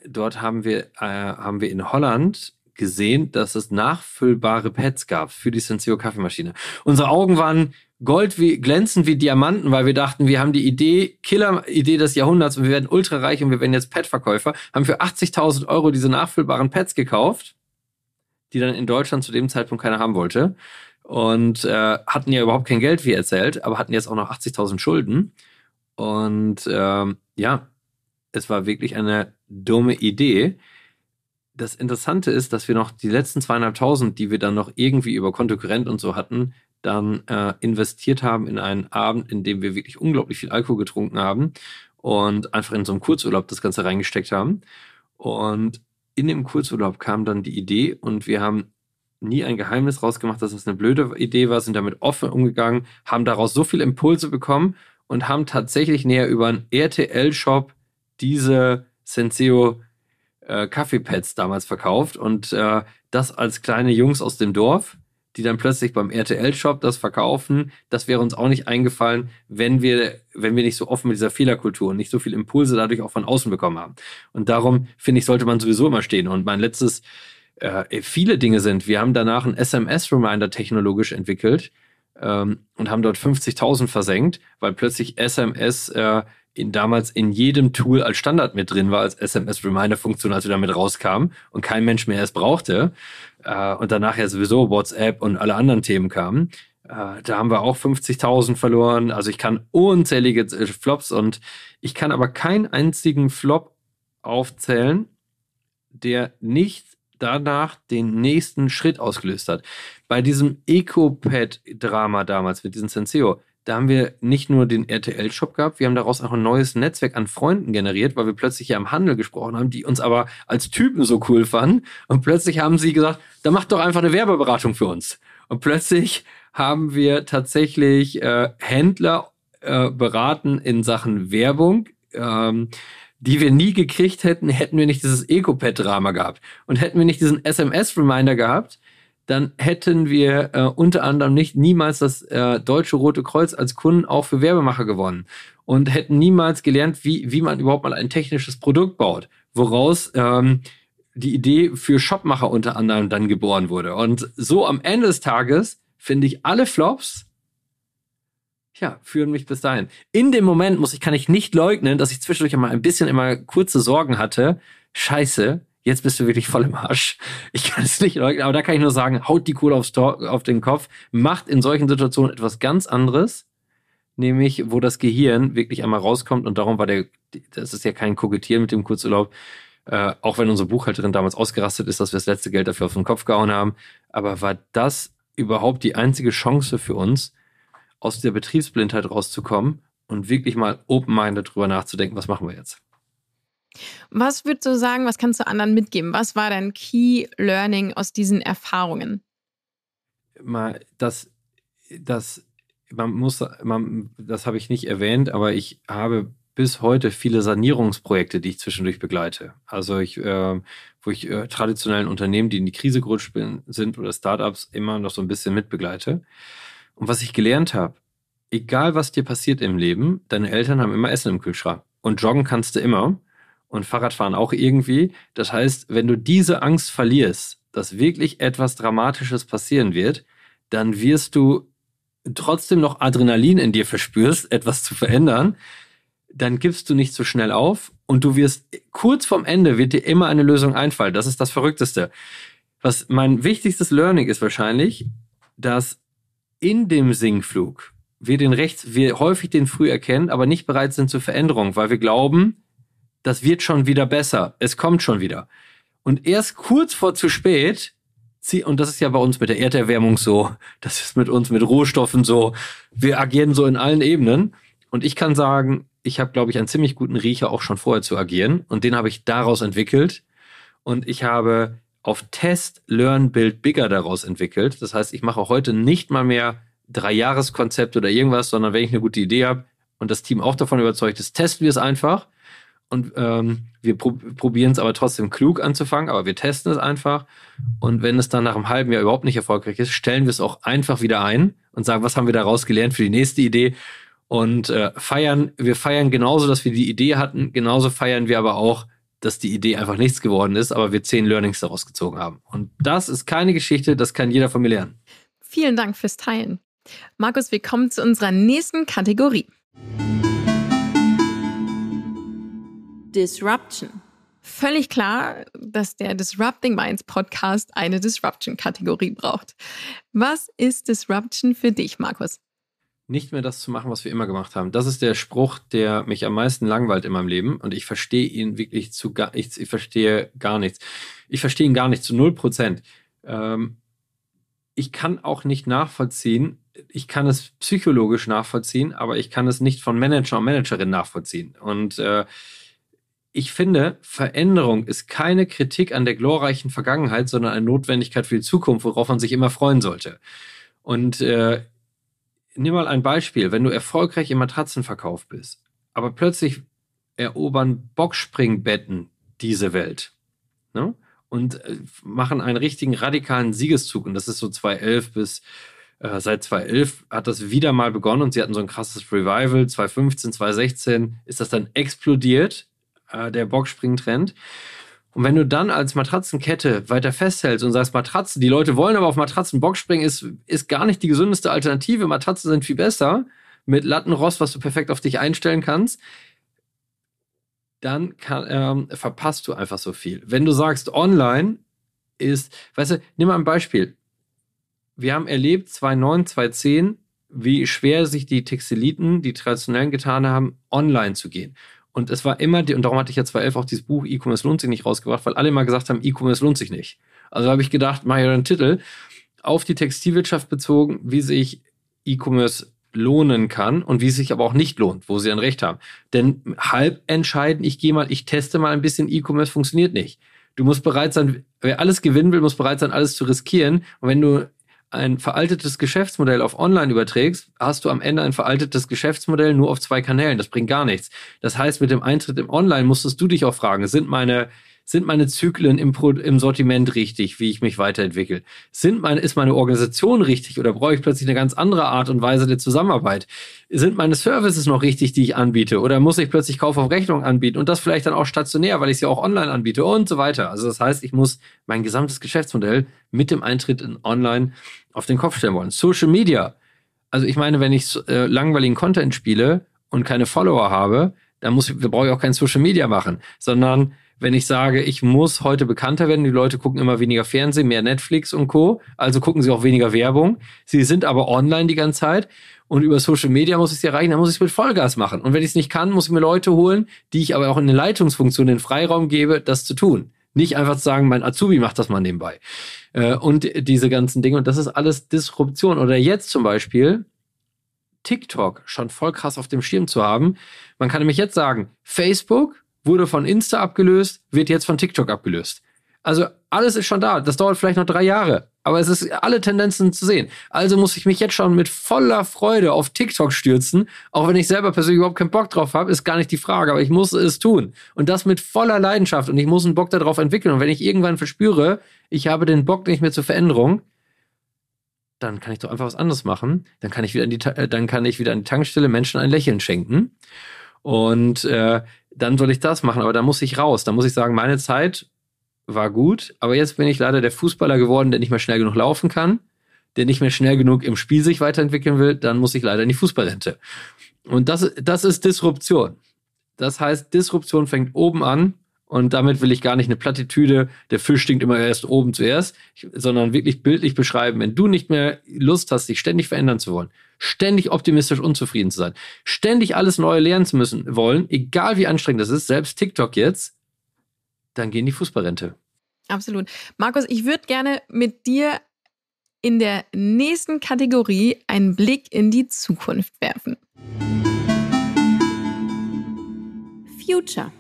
dort haben wir, äh, haben wir in Holland gesehen, dass es nachfüllbare Pads gab für die Senseo Kaffeemaschine. Unsere Augen waren Gold wie, glänzend wie Diamanten, weil wir dachten, wir haben die Idee, Killer-Idee des Jahrhunderts und wir werden ultra reich und wir werden jetzt Pad-Verkäufer, haben für 80.000 Euro diese nachfüllbaren Pads gekauft, die dann in Deutschland zu dem Zeitpunkt keiner haben wollte und äh, hatten ja überhaupt kein Geld, wie erzählt, aber hatten jetzt auch noch 80.000 Schulden und ähm, ja, es war wirklich eine dumme Idee. Das Interessante ist, dass wir noch die letzten zweieinhalbtausend, die wir dann noch irgendwie über Kontokurrent und so hatten, dann äh, investiert haben in einen Abend, in dem wir wirklich unglaublich viel Alkohol getrunken haben und einfach in so einem Kurzurlaub das Ganze reingesteckt haben. Und in dem Kurzurlaub kam dann die Idee und wir haben nie ein Geheimnis rausgemacht, dass es das eine blöde Idee war, sind damit offen umgegangen, haben daraus so viele Impulse bekommen und haben tatsächlich näher über einen RTL-Shop diese Senseo äh, Kaffeepads damals verkauft und äh, das als kleine Jungs aus dem Dorf die dann plötzlich beim RTL-Shop das verkaufen. Das wäre uns auch nicht eingefallen, wenn wir, wenn wir nicht so offen mit dieser Fehlerkultur und nicht so viel Impulse dadurch auch von außen bekommen haben. Und darum, finde ich, sollte man sowieso immer stehen. Und mein letztes, äh, viele Dinge sind, wir haben danach ein SMS-Reminder technologisch entwickelt ähm, und haben dort 50.000 versenkt, weil plötzlich SMS äh, in, damals in jedem Tool als Standard mit drin war, als SMS-Reminder-Funktion, als wir damit rauskamen und kein Mensch mehr es brauchte. Äh, und danach ja sowieso WhatsApp und alle anderen Themen kamen. Äh, da haben wir auch 50.000 verloren. Also ich kann unzählige äh, Flops und ich kann aber keinen einzigen Flop aufzählen, der nicht danach den nächsten Schritt ausgelöst hat. Bei diesem EcoPad-Drama damals mit diesem Senseo, da haben wir nicht nur den RTL-Shop gehabt, wir haben daraus auch ein neues Netzwerk an Freunden generiert, weil wir plötzlich ja im Handel gesprochen haben, die uns aber als Typen so cool fanden. Und plötzlich haben sie gesagt, da macht doch einfach eine Werbeberatung für uns. Und plötzlich haben wir tatsächlich äh, Händler äh, beraten in Sachen Werbung. Ähm, die wir nie gekriegt hätten, hätten wir nicht dieses Ecopad-Drama gehabt. Und hätten wir nicht diesen SMS-Reminder gehabt, dann hätten wir äh, unter anderem nicht niemals das äh, Deutsche Rote Kreuz als Kunden auch für Werbemacher gewonnen und hätten niemals gelernt, wie, wie man überhaupt mal ein technisches Produkt baut, woraus ähm, die Idee für Shopmacher unter anderem dann geboren wurde. Und so am Ende des Tages finde ich alle Flops ja, führen mich bis dahin. In dem Moment muss ich, kann ich nicht leugnen, dass ich zwischendurch einmal ein bisschen immer kurze Sorgen hatte. Scheiße, jetzt bist du wirklich voll im Arsch. Ich kann es nicht leugnen, aber da kann ich nur sagen, haut die Kohle aufs Tor, auf den Kopf, macht in solchen Situationen etwas ganz anderes, nämlich wo das Gehirn wirklich einmal rauskommt und darum war der, das ist ja kein Kokettieren mit dem Kurzurlaub, äh, auch wenn unsere Buchhalterin damals ausgerastet ist, dass wir das letzte Geld dafür auf den Kopf gehauen haben, aber war das überhaupt die einzige Chance für uns, aus der Betriebsblindheit rauszukommen und wirklich mal open-minded drüber nachzudenken, was machen wir jetzt? Was würdest du sagen, was kannst du anderen mitgeben? Was war dein Key Learning aus diesen Erfahrungen? Das, das, man muss, man, das habe ich nicht erwähnt, aber ich habe bis heute viele Sanierungsprojekte, die ich zwischendurch begleite. Also ich, äh, wo ich äh, traditionellen Unternehmen, die in die Krise gerutscht sind oder Startups immer noch so ein bisschen mitbegleite. Und was ich gelernt habe, egal was dir passiert im Leben, deine Eltern haben immer Essen im Kühlschrank. Und joggen kannst du immer und Fahrradfahren auch irgendwie. Das heißt, wenn du diese Angst verlierst, dass wirklich etwas Dramatisches passieren wird, dann wirst du trotzdem noch Adrenalin in dir verspürst, etwas zu verändern, dann gibst du nicht so schnell auf und du wirst kurz vorm Ende wird dir immer eine Lösung einfallen. Das ist das Verrückteste. Was mein wichtigstes Learning ist wahrscheinlich, dass in dem Sinkflug wir den rechts, wir häufig den früh erkennen, aber nicht bereit sind zur Veränderung, weil wir glauben, das wird schon wieder besser. Es kommt schon wieder. Und erst kurz vor zu spät, und das ist ja bei uns mit der Erderwärmung so, das ist mit uns mit Rohstoffen so, wir agieren so in allen Ebenen. Und ich kann sagen, ich habe, glaube ich, einen ziemlich guten Riecher auch schon vorher zu agieren. Und den habe ich daraus entwickelt. Und ich habe auf Test, Learn, Build Bigger daraus entwickelt. Das heißt, ich mache heute nicht mal mehr drei Jahreskonzept oder irgendwas, sondern wenn ich eine gute Idee habe und das Team auch davon überzeugt ist, testen wir es einfach und ähm, wir pro probieren es aber trotzdem klug anzufangen, aber wir testen es einfach. Und wenn es dann nach einem halben Jahr überhaupt nicht erfolgreich ist, stellen wir es auch einfach wieder ein und sagen, was haben wir daraus gelernt für die nächste Idee und äh, feiern, wir feiern genauso, dass wir die Idee hatten, genauso feiern wir aber auch, dass die Idee einfach nichts geworden ist, aber wir zehn Learnings daraus gezogen haben. Und das ist keine Geschichte, das kann jeder von mir lernen. Vielen Dank fürs Teilen. Markus, wir kommen zu unserer nächsten Kategorie. Disruption. Völlig klar, dass der Disrupting Minds Podcast eine Disruption-Kategorie braucht. Was ist Disruption für dich, Markus? Nicht mehr das zu machen, was wir immer gemacht haben. Das ist der Spruch, der mich am meisten langweilt in meinem Leben. Und ich verstehe ihn wirklich zu gar nichts. Ich verstehe gar nichts. Ich verstehe ihn gar nicht zu null Prozent. Ähm, ich kann auch nicht nachvollziehen, ich kann es psychologisch nachvollziehen, aber ich kann es nicht von Manager und Managerin nachvollziehen. Und äh, ich finde, Veränderung ist keine Kritik an der glorreichen Vergangenheit, sondern eine Notwendigkeit für die Zukunft, worauf man sich immer freuen sollte. Und äh, nimm mal ein Beispiel, wenn du erfolgreich im Matratzenverkauf bist, aber plötzlich erobern Boxspringbetten diese Welt. Ne? und äh, machen einen richtigen radikalen Siegeszug. Und das ist so 2011 bis äh, seit 2011 hat das wieder mal begonnen und sie hatten so ein krasses Revival. 2015, 2016 ist das dann explodiert, äh, der Boxspring-Trend. Und wenn du dann als Matratzenkette weiter festhältst und sagst, Matratzen, die Leute wollen aber auf Matratzen Boxspringen, ist, ist gar nicht die gesündeste Alternative. Matratzen sind viel besser mit Lattenrost, was du perfekt auf dich einstellen kannst, dann kann, ähm, verpasst du einfach so viel. Wenn du sagst, online ist, weißt du, nimm mal ein Beispiel. Wir haben erlebt, 2009, 2010, wie schwer sich die Textiliten, die traditionellen getan haben, online zu gehen. Und es war immer, die, und darum hatte ich ja 2011 auch dieses Buch E-Commerce lohnt sich nicht rausgebracht, weil alle immer gesagt haben, E-Commerce lohnt sich nicht. Also habe ich gedacht, mache ich einen Titel auf die Textilwirtschaft bezogen, wie sich E-Commerce lohnen kann und wie es sich aber auch nicht lohnt, wo sie ein Recht haben. Denn halb entscheiden, ich gehe mal, ich teste mal ein bisschen E-Commerce, funktioniert nicht. Du musst bereit sein, wer alles gewinnen will, muss bereit sein, alles zu riskieren. Und wenn du ein veraltetes Geschäftsmodell auf Online überträgst, hast du am Ende ein veraltetes Geschäftsmodell nur auf zwei Kanälen. Das bringt gar nichts. Das heißt, mit dem Eintritt im Online musstest du dich auch fragen, sind meine sind meine Zyklen im, Pro im Sortiment richtig, wie ich mich weiterentwickle? Sind meine, ist meine Organisation richtig oder brauche ich plötzlich eine ganz andere Art und Weise der Zusammenarbeit? Sind meine Services noch richtig, die ich anbiete? Oder muss ich plötzlich Kauf auf Rechnung anbieten und das vielleicht dann auch stationär, weil ich sie auch online anbiete und so weiter? Also das heißt, ich muss mein gesamtes Geschäftsmodell mit dem Eintritt in Online auf den Kopf stellen wollen. Social Media. Also ich meine, wenn ich äh, langweiligen Content spiele und keine Follower habe, dann muss, brauche ich auch kein Social Media machen, sondern wenn ich sage, ich muss heute bekannter werden, die Leute gucken immer weniger Fernsehen, mehr Netflix und Co. Also gucken sie auch weniger Werbung. Sie sind aber online die ganze Zeit und über Social Media muss ich sie erreichen, dann muss ich es mit Vollgas machen. Und wenn ich es nicht kann, muss ich mir Leute holen, die ich aber auch in eine Leitungsfunktion den Freiraum gebe, das zu tun. Nicht einfach zu sagen, mein Azubi macht das mal nebenbei. Äh, und diese ganzen Dinge. Und das ist alles Disruption. Oder jetzt zum Beispiel, TikTok schon voll krass auf dem Schirm zu haben. Man kann nämlich jetzt sagen, Facebook wurde von Insta abgelöst, wird jetzt von TikTok abgelöst. Also alles ist schon da. Das dauert vielleicht noch drei Jahre. Aber es ist alle Tendenzen zu sehen. Also muss ich mich jetzt schon mit voller Freude auf TikTok stürzen. Auch wenn ich selber persönlich überhaupt keinen Bock drauf habe, ist gar nicht die Frage. Aber ich muss es tun. Und das mit voller Leidenschaft. Und ich muss einen Bock darauf entwickeln. Und wenn ich irgendwann verspüre, ich habe den Bock nicht mehr zur Veränderung, dann kann ich doch einfach was anderes machen. Dann kann ich wieder, an die, äh, dann kann ich wieder an die Tankstelle Menschen ein Lächeln schenken. Und äh, dann soll ich das machen. Aber da muss ich raus. Da muss ich sagen, meine Zeit war gut, aber jetzt bin ich leider der Fußballer geworden, der nicht mehr schnell genug laufen kann, der nicht mehr schnell genug im Spiel sich weiterentwickeln will, dann muss ich leider in die Fußballrente. Und das, das ist Disruption. Das heißt, Disruption fängt oben an und damit will ich gar nicht eine Plattitüde, der Fisch stinkt immer erst oben zuerst, sondern wirklich bildlich beschreiben, wenn du nicht mehr Lust hast, dich ständig verändern zu wollen, ständig optimistisch unzufrieden zu sein, ständig alles Neue lernen zu müssen wollen, egal wie anstrengend das ist, selbst TikTok jetzt, dann gehen die Fußballrente. Absolut. Markus, ich würde gerne mit dir in der nächsten Kategorie einen Blick in die Zukunft werfen. Future.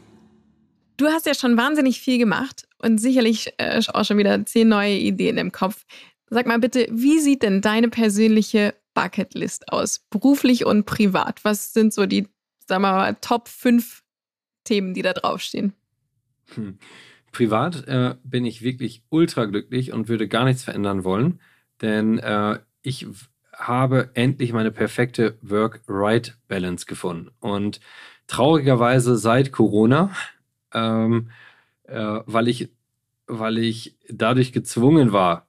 Du hast ja schon wahnsinnig viel gemacht und sicherlich äh, auch schon wieder zehn neue Ideen im Kopf. Sag mal bitte, wie sieht denn deine persönliche Bucketlist aus, beruflich und privat? Was sind so die, sagen wir mal, Top 5 Themen, die da draufstehen? Hm. Privat äh, bin ich wirklich ultra glücklich und würde gar nichts verändern wollen, denn äh, ich habe endlich meine perfekte Work-Right-Balance gefunden. Und traurigerweise seit Corona ähm, äh, weil, ich, weil ich dadurch gezwungen war,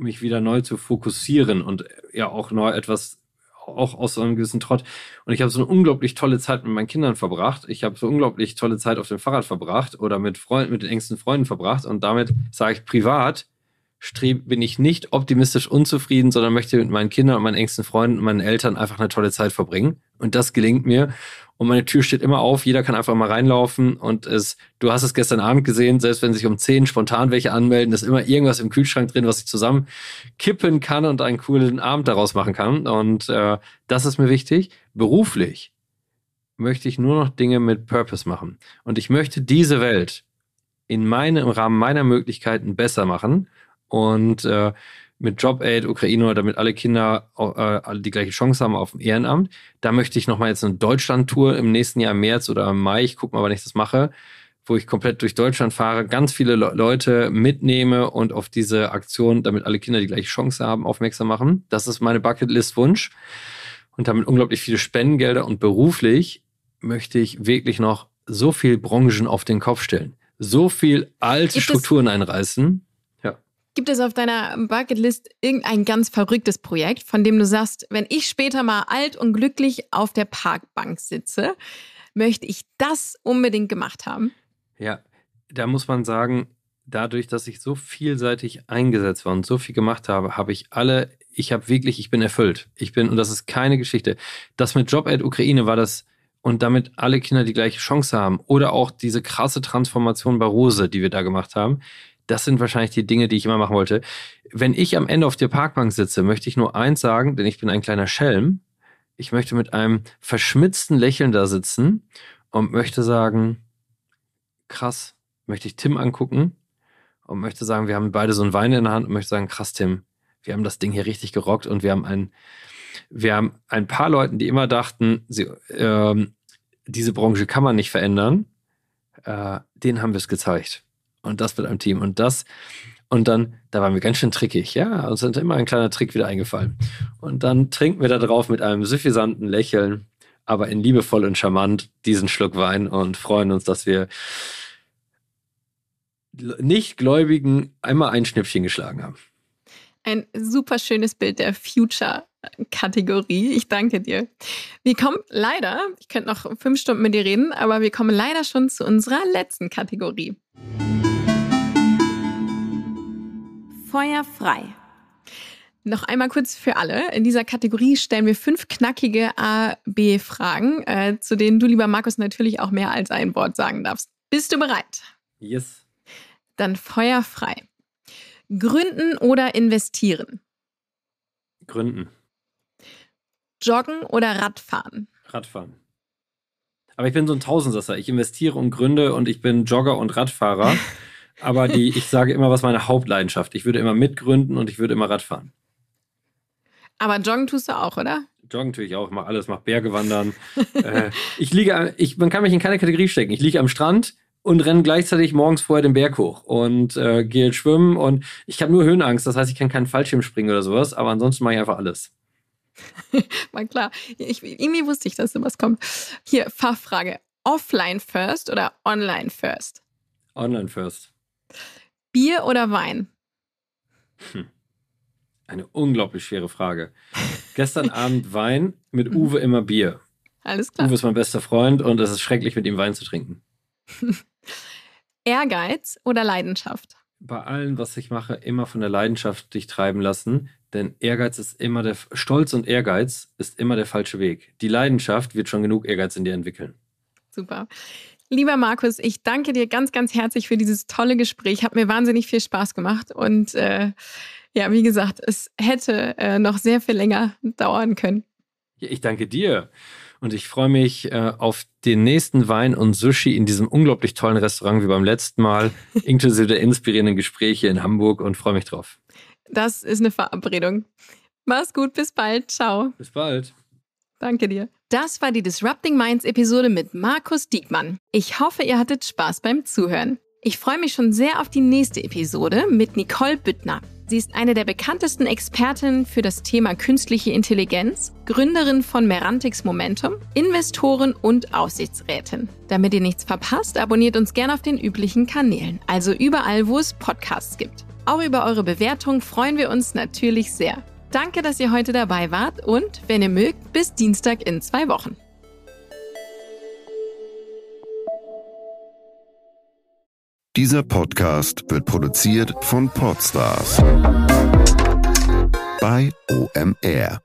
mich wieder neu zu fokussieren und ja auch neu etwas auch aus so einem gewissen Trott. Und ich habe so eine unglaublich tolle Zeit mit meinen Kindern verbracht. Ich habe so unglaublich tolle Zeit auf dem Fahrrad verbracht oder mit Freunden, mit den engsten Freunden verbracht. Und damit sage ich privat, streb, bin ich nicht optimistisch unzufrieden, sondern möchte mit meinen Kindern und meinen engsten Freunden und meinen Eltern einfach eine tolle Zeit verbringen. Und das gelingt mir. Und meine Tür steht immer auf, jeder kann einfach mal reinlaufen und es, du hast es gestern Abend gesehen, selbst wenn sich um zehn spontan welche anmelden, ist immer irgendwas im Kühlschrank drin, was ich zusammen kippen kann und einen coolen Abend daraus machen kann. Und äh, das ist mir wichtig. Beruflich möchte ich nur noch Dinge mit Purpose machen. Und ich möchte diese Welt in meine, im Rahmen meiner Möglichkeiten besser machen und äh, mit JobAid Ukraine, damit alle Kinder äh, alle die gleiche Chance haben auf dem Ehrenamt. Da möchte ich nochmal jetzt eine Deutschland-Tour im nächsten Jahr im März oder im Mai, ich gucke mal, wann ich das mache, wo ich komplett durch Deutschland fahre, ganz viele Le Leute mitnehme und auf diese Aktion, damit alle Kinder die gleiche Chance haben, aufmerksam machen. Das ist meine Bucketlist-Wunsch. Und damit unglaublich viele Spendengelder und beruflich möchte ich wirklich noch so viel Branchen auf den Kopf stellen. So viel alte Gibt Strukturen einreißen. Gibt es auf deiner Bucketlist irgendein ganz verrücktes Projekt, von dem du sagst, wenn ich später mal alt und glücklich auf der Parkbank sitze, möchte ich das unbedingt gemacht haben? Ja, da muss man sagen, dadurch, dass ich so vielseitig eingesetzt war und so viel gemacht habe, habe ich alle, ich habe wirklich, ich bin erfüllt. Ich bin, und das ist keine Geschichte. Das mit Job Ukraine war das, und damit alle Kinder die gleiche Chance haben. Oder auch diese krasse Transformation bei Rose, die wir da gemacht haben. Das sind wahrscheinlich die Dinge, die ich immer machen wollte. Wenn ich am Ende auf der Parkbank sitze, möchte ich nur eins sagen, denn ich bin ein kleiner Schelm. Ich möchte mit einem verschmitzten Lächeln da sitzen und möchte sagen, krass, möchte ich Tim angucken und möchte sagen, wir haben beide so einen Wein in der Hand und möchte sagen, krass, Tim, wir haben das Ding hier richtig gerockt und wir haben ein, wir haben ein paar Leuten, die immer dachten, sie, äh, diese Branche kann man nicht verändern, äh, denen haben wir es gezeigt. Und das mit einem Team. Und das, und dann, da waren wir ganz schön trickig, ja, uns ist immer ein kleiner Trick wieder eingefallen. Und dann trinken wir da drauf mit einem suffisanten Lächeln, aber in liebevoll und charmant diesen Schluck Wein und freuen uns, dass wir Nichtgläubigen einmal ein Schnippchen geschlagen haben. Ein super schönes Bild der Future-Kategorie. Ich danke dir. Wir kommen leider, ich könnte noch fünf Stunden mit dir reden, aber wir kommen leider schon zu unserer letzten Kategorie. Feuer frei. Noch einmal kurz für alle. In dieser Kategorie stellen wir fünf knackige A-B-Fragen, äh, zu denen du, lieber Markus, natürlich auch mehr als ein Wort sagen darfst. Bist du bereit? Yes. Dann Feuer frei. Gründen oder investieren? Gründen. Joggen oder Radfahren? Radfahren. Aber ich bin so ein Tausendsasser. Ich investiere und gründe und ich bin Jogger und Radfahrer. Aber die, ich sage immer, was meine Hauptleidenschaft. Ich würde immer mitgründen und ich würde immer Radfahren. Aber joggen tust du auch, oder? Joggen tue ich auch, mache alles, mache Berge wandern. äh, ich liege, ich, man kann mich in keine Kategorie stecken. Ich liege am Strand und renne gleichzeitig morgens vorher den Berg hoch und äh, gehe schwimmen und ich habe nur Höhenangst, das heißt, ich kann keinen Fallschirm springen oder sowas, aber ansonsten mache ich einfach alles. War klar. Ich, irgendwie wusste ich, dass sowas kommt. Hier, Fachfrage. Offline first oder online first? Online first. Bier oder Wein? Hm. Eine unglaublich schwere Frage. Gestern Abend Wein, mit Uwe immer Bier. Alles klar. Uwe ist mein bester Freund und es ist schrecklich, mit ihm Wein zu trinken. Ehrgeiz oder Leidenschaft? Bei allem, was ich mache, immer von der Leidenschaft dich treiben lassen. Denn Ehrgeiz ist immer der Stolz und Ehrgeiz ist immer der falsche Weg. Die Leidenschaft wird schon genug Ehrgeiz in dir entwickeln. Super. Lieber Markus, ich danke dir ganz, ganz herzlich für dieses tolle Gespräch. Hat mir wahnsinnig viel Spaß gemacht. Und äh, ja, wie gesagt, es hätte äh, noch sehr viel länger dauern können. Ich danke dir. Und ich freue mich äh, auf den nächsten Wein und Sushi in diesem unglaublich tollen Restaurant wie beim letzten Mal, inklusive der inspirierenden Gespräche in Hamburg und freue mich drauf. Das ist eine Verabredung. Mach's gut, bis bald. Ciao. Bis bald. Danke dir. Das war die Disrupting Minds Episode mit Markus Diekmann. Ich hoffe, ihr hattet Spaß beim Zuhören. Ich freue mich schon sehr auf die nächste Episode mit Nicole Büttner. Sie ist eine der bekanntesten Expertinnen für das Thema künstliche Intelligenz, Gründerin von Merantix Momentum, Investorin und Aussichtsrätin. Damit ihr nichts verpasst, abonniert uns gerne auf den üblichen Kanälen, also überall, wo es Podcasts gibt. Auch über eure Bewertung freuen wir uns natürlich sehr. Danke, dass ihr heute dabei wart und, wenn ihr mögt, bis Dienstag in zwei Wochen. Dieser Podcast wird produziert von Podstars bei OMR.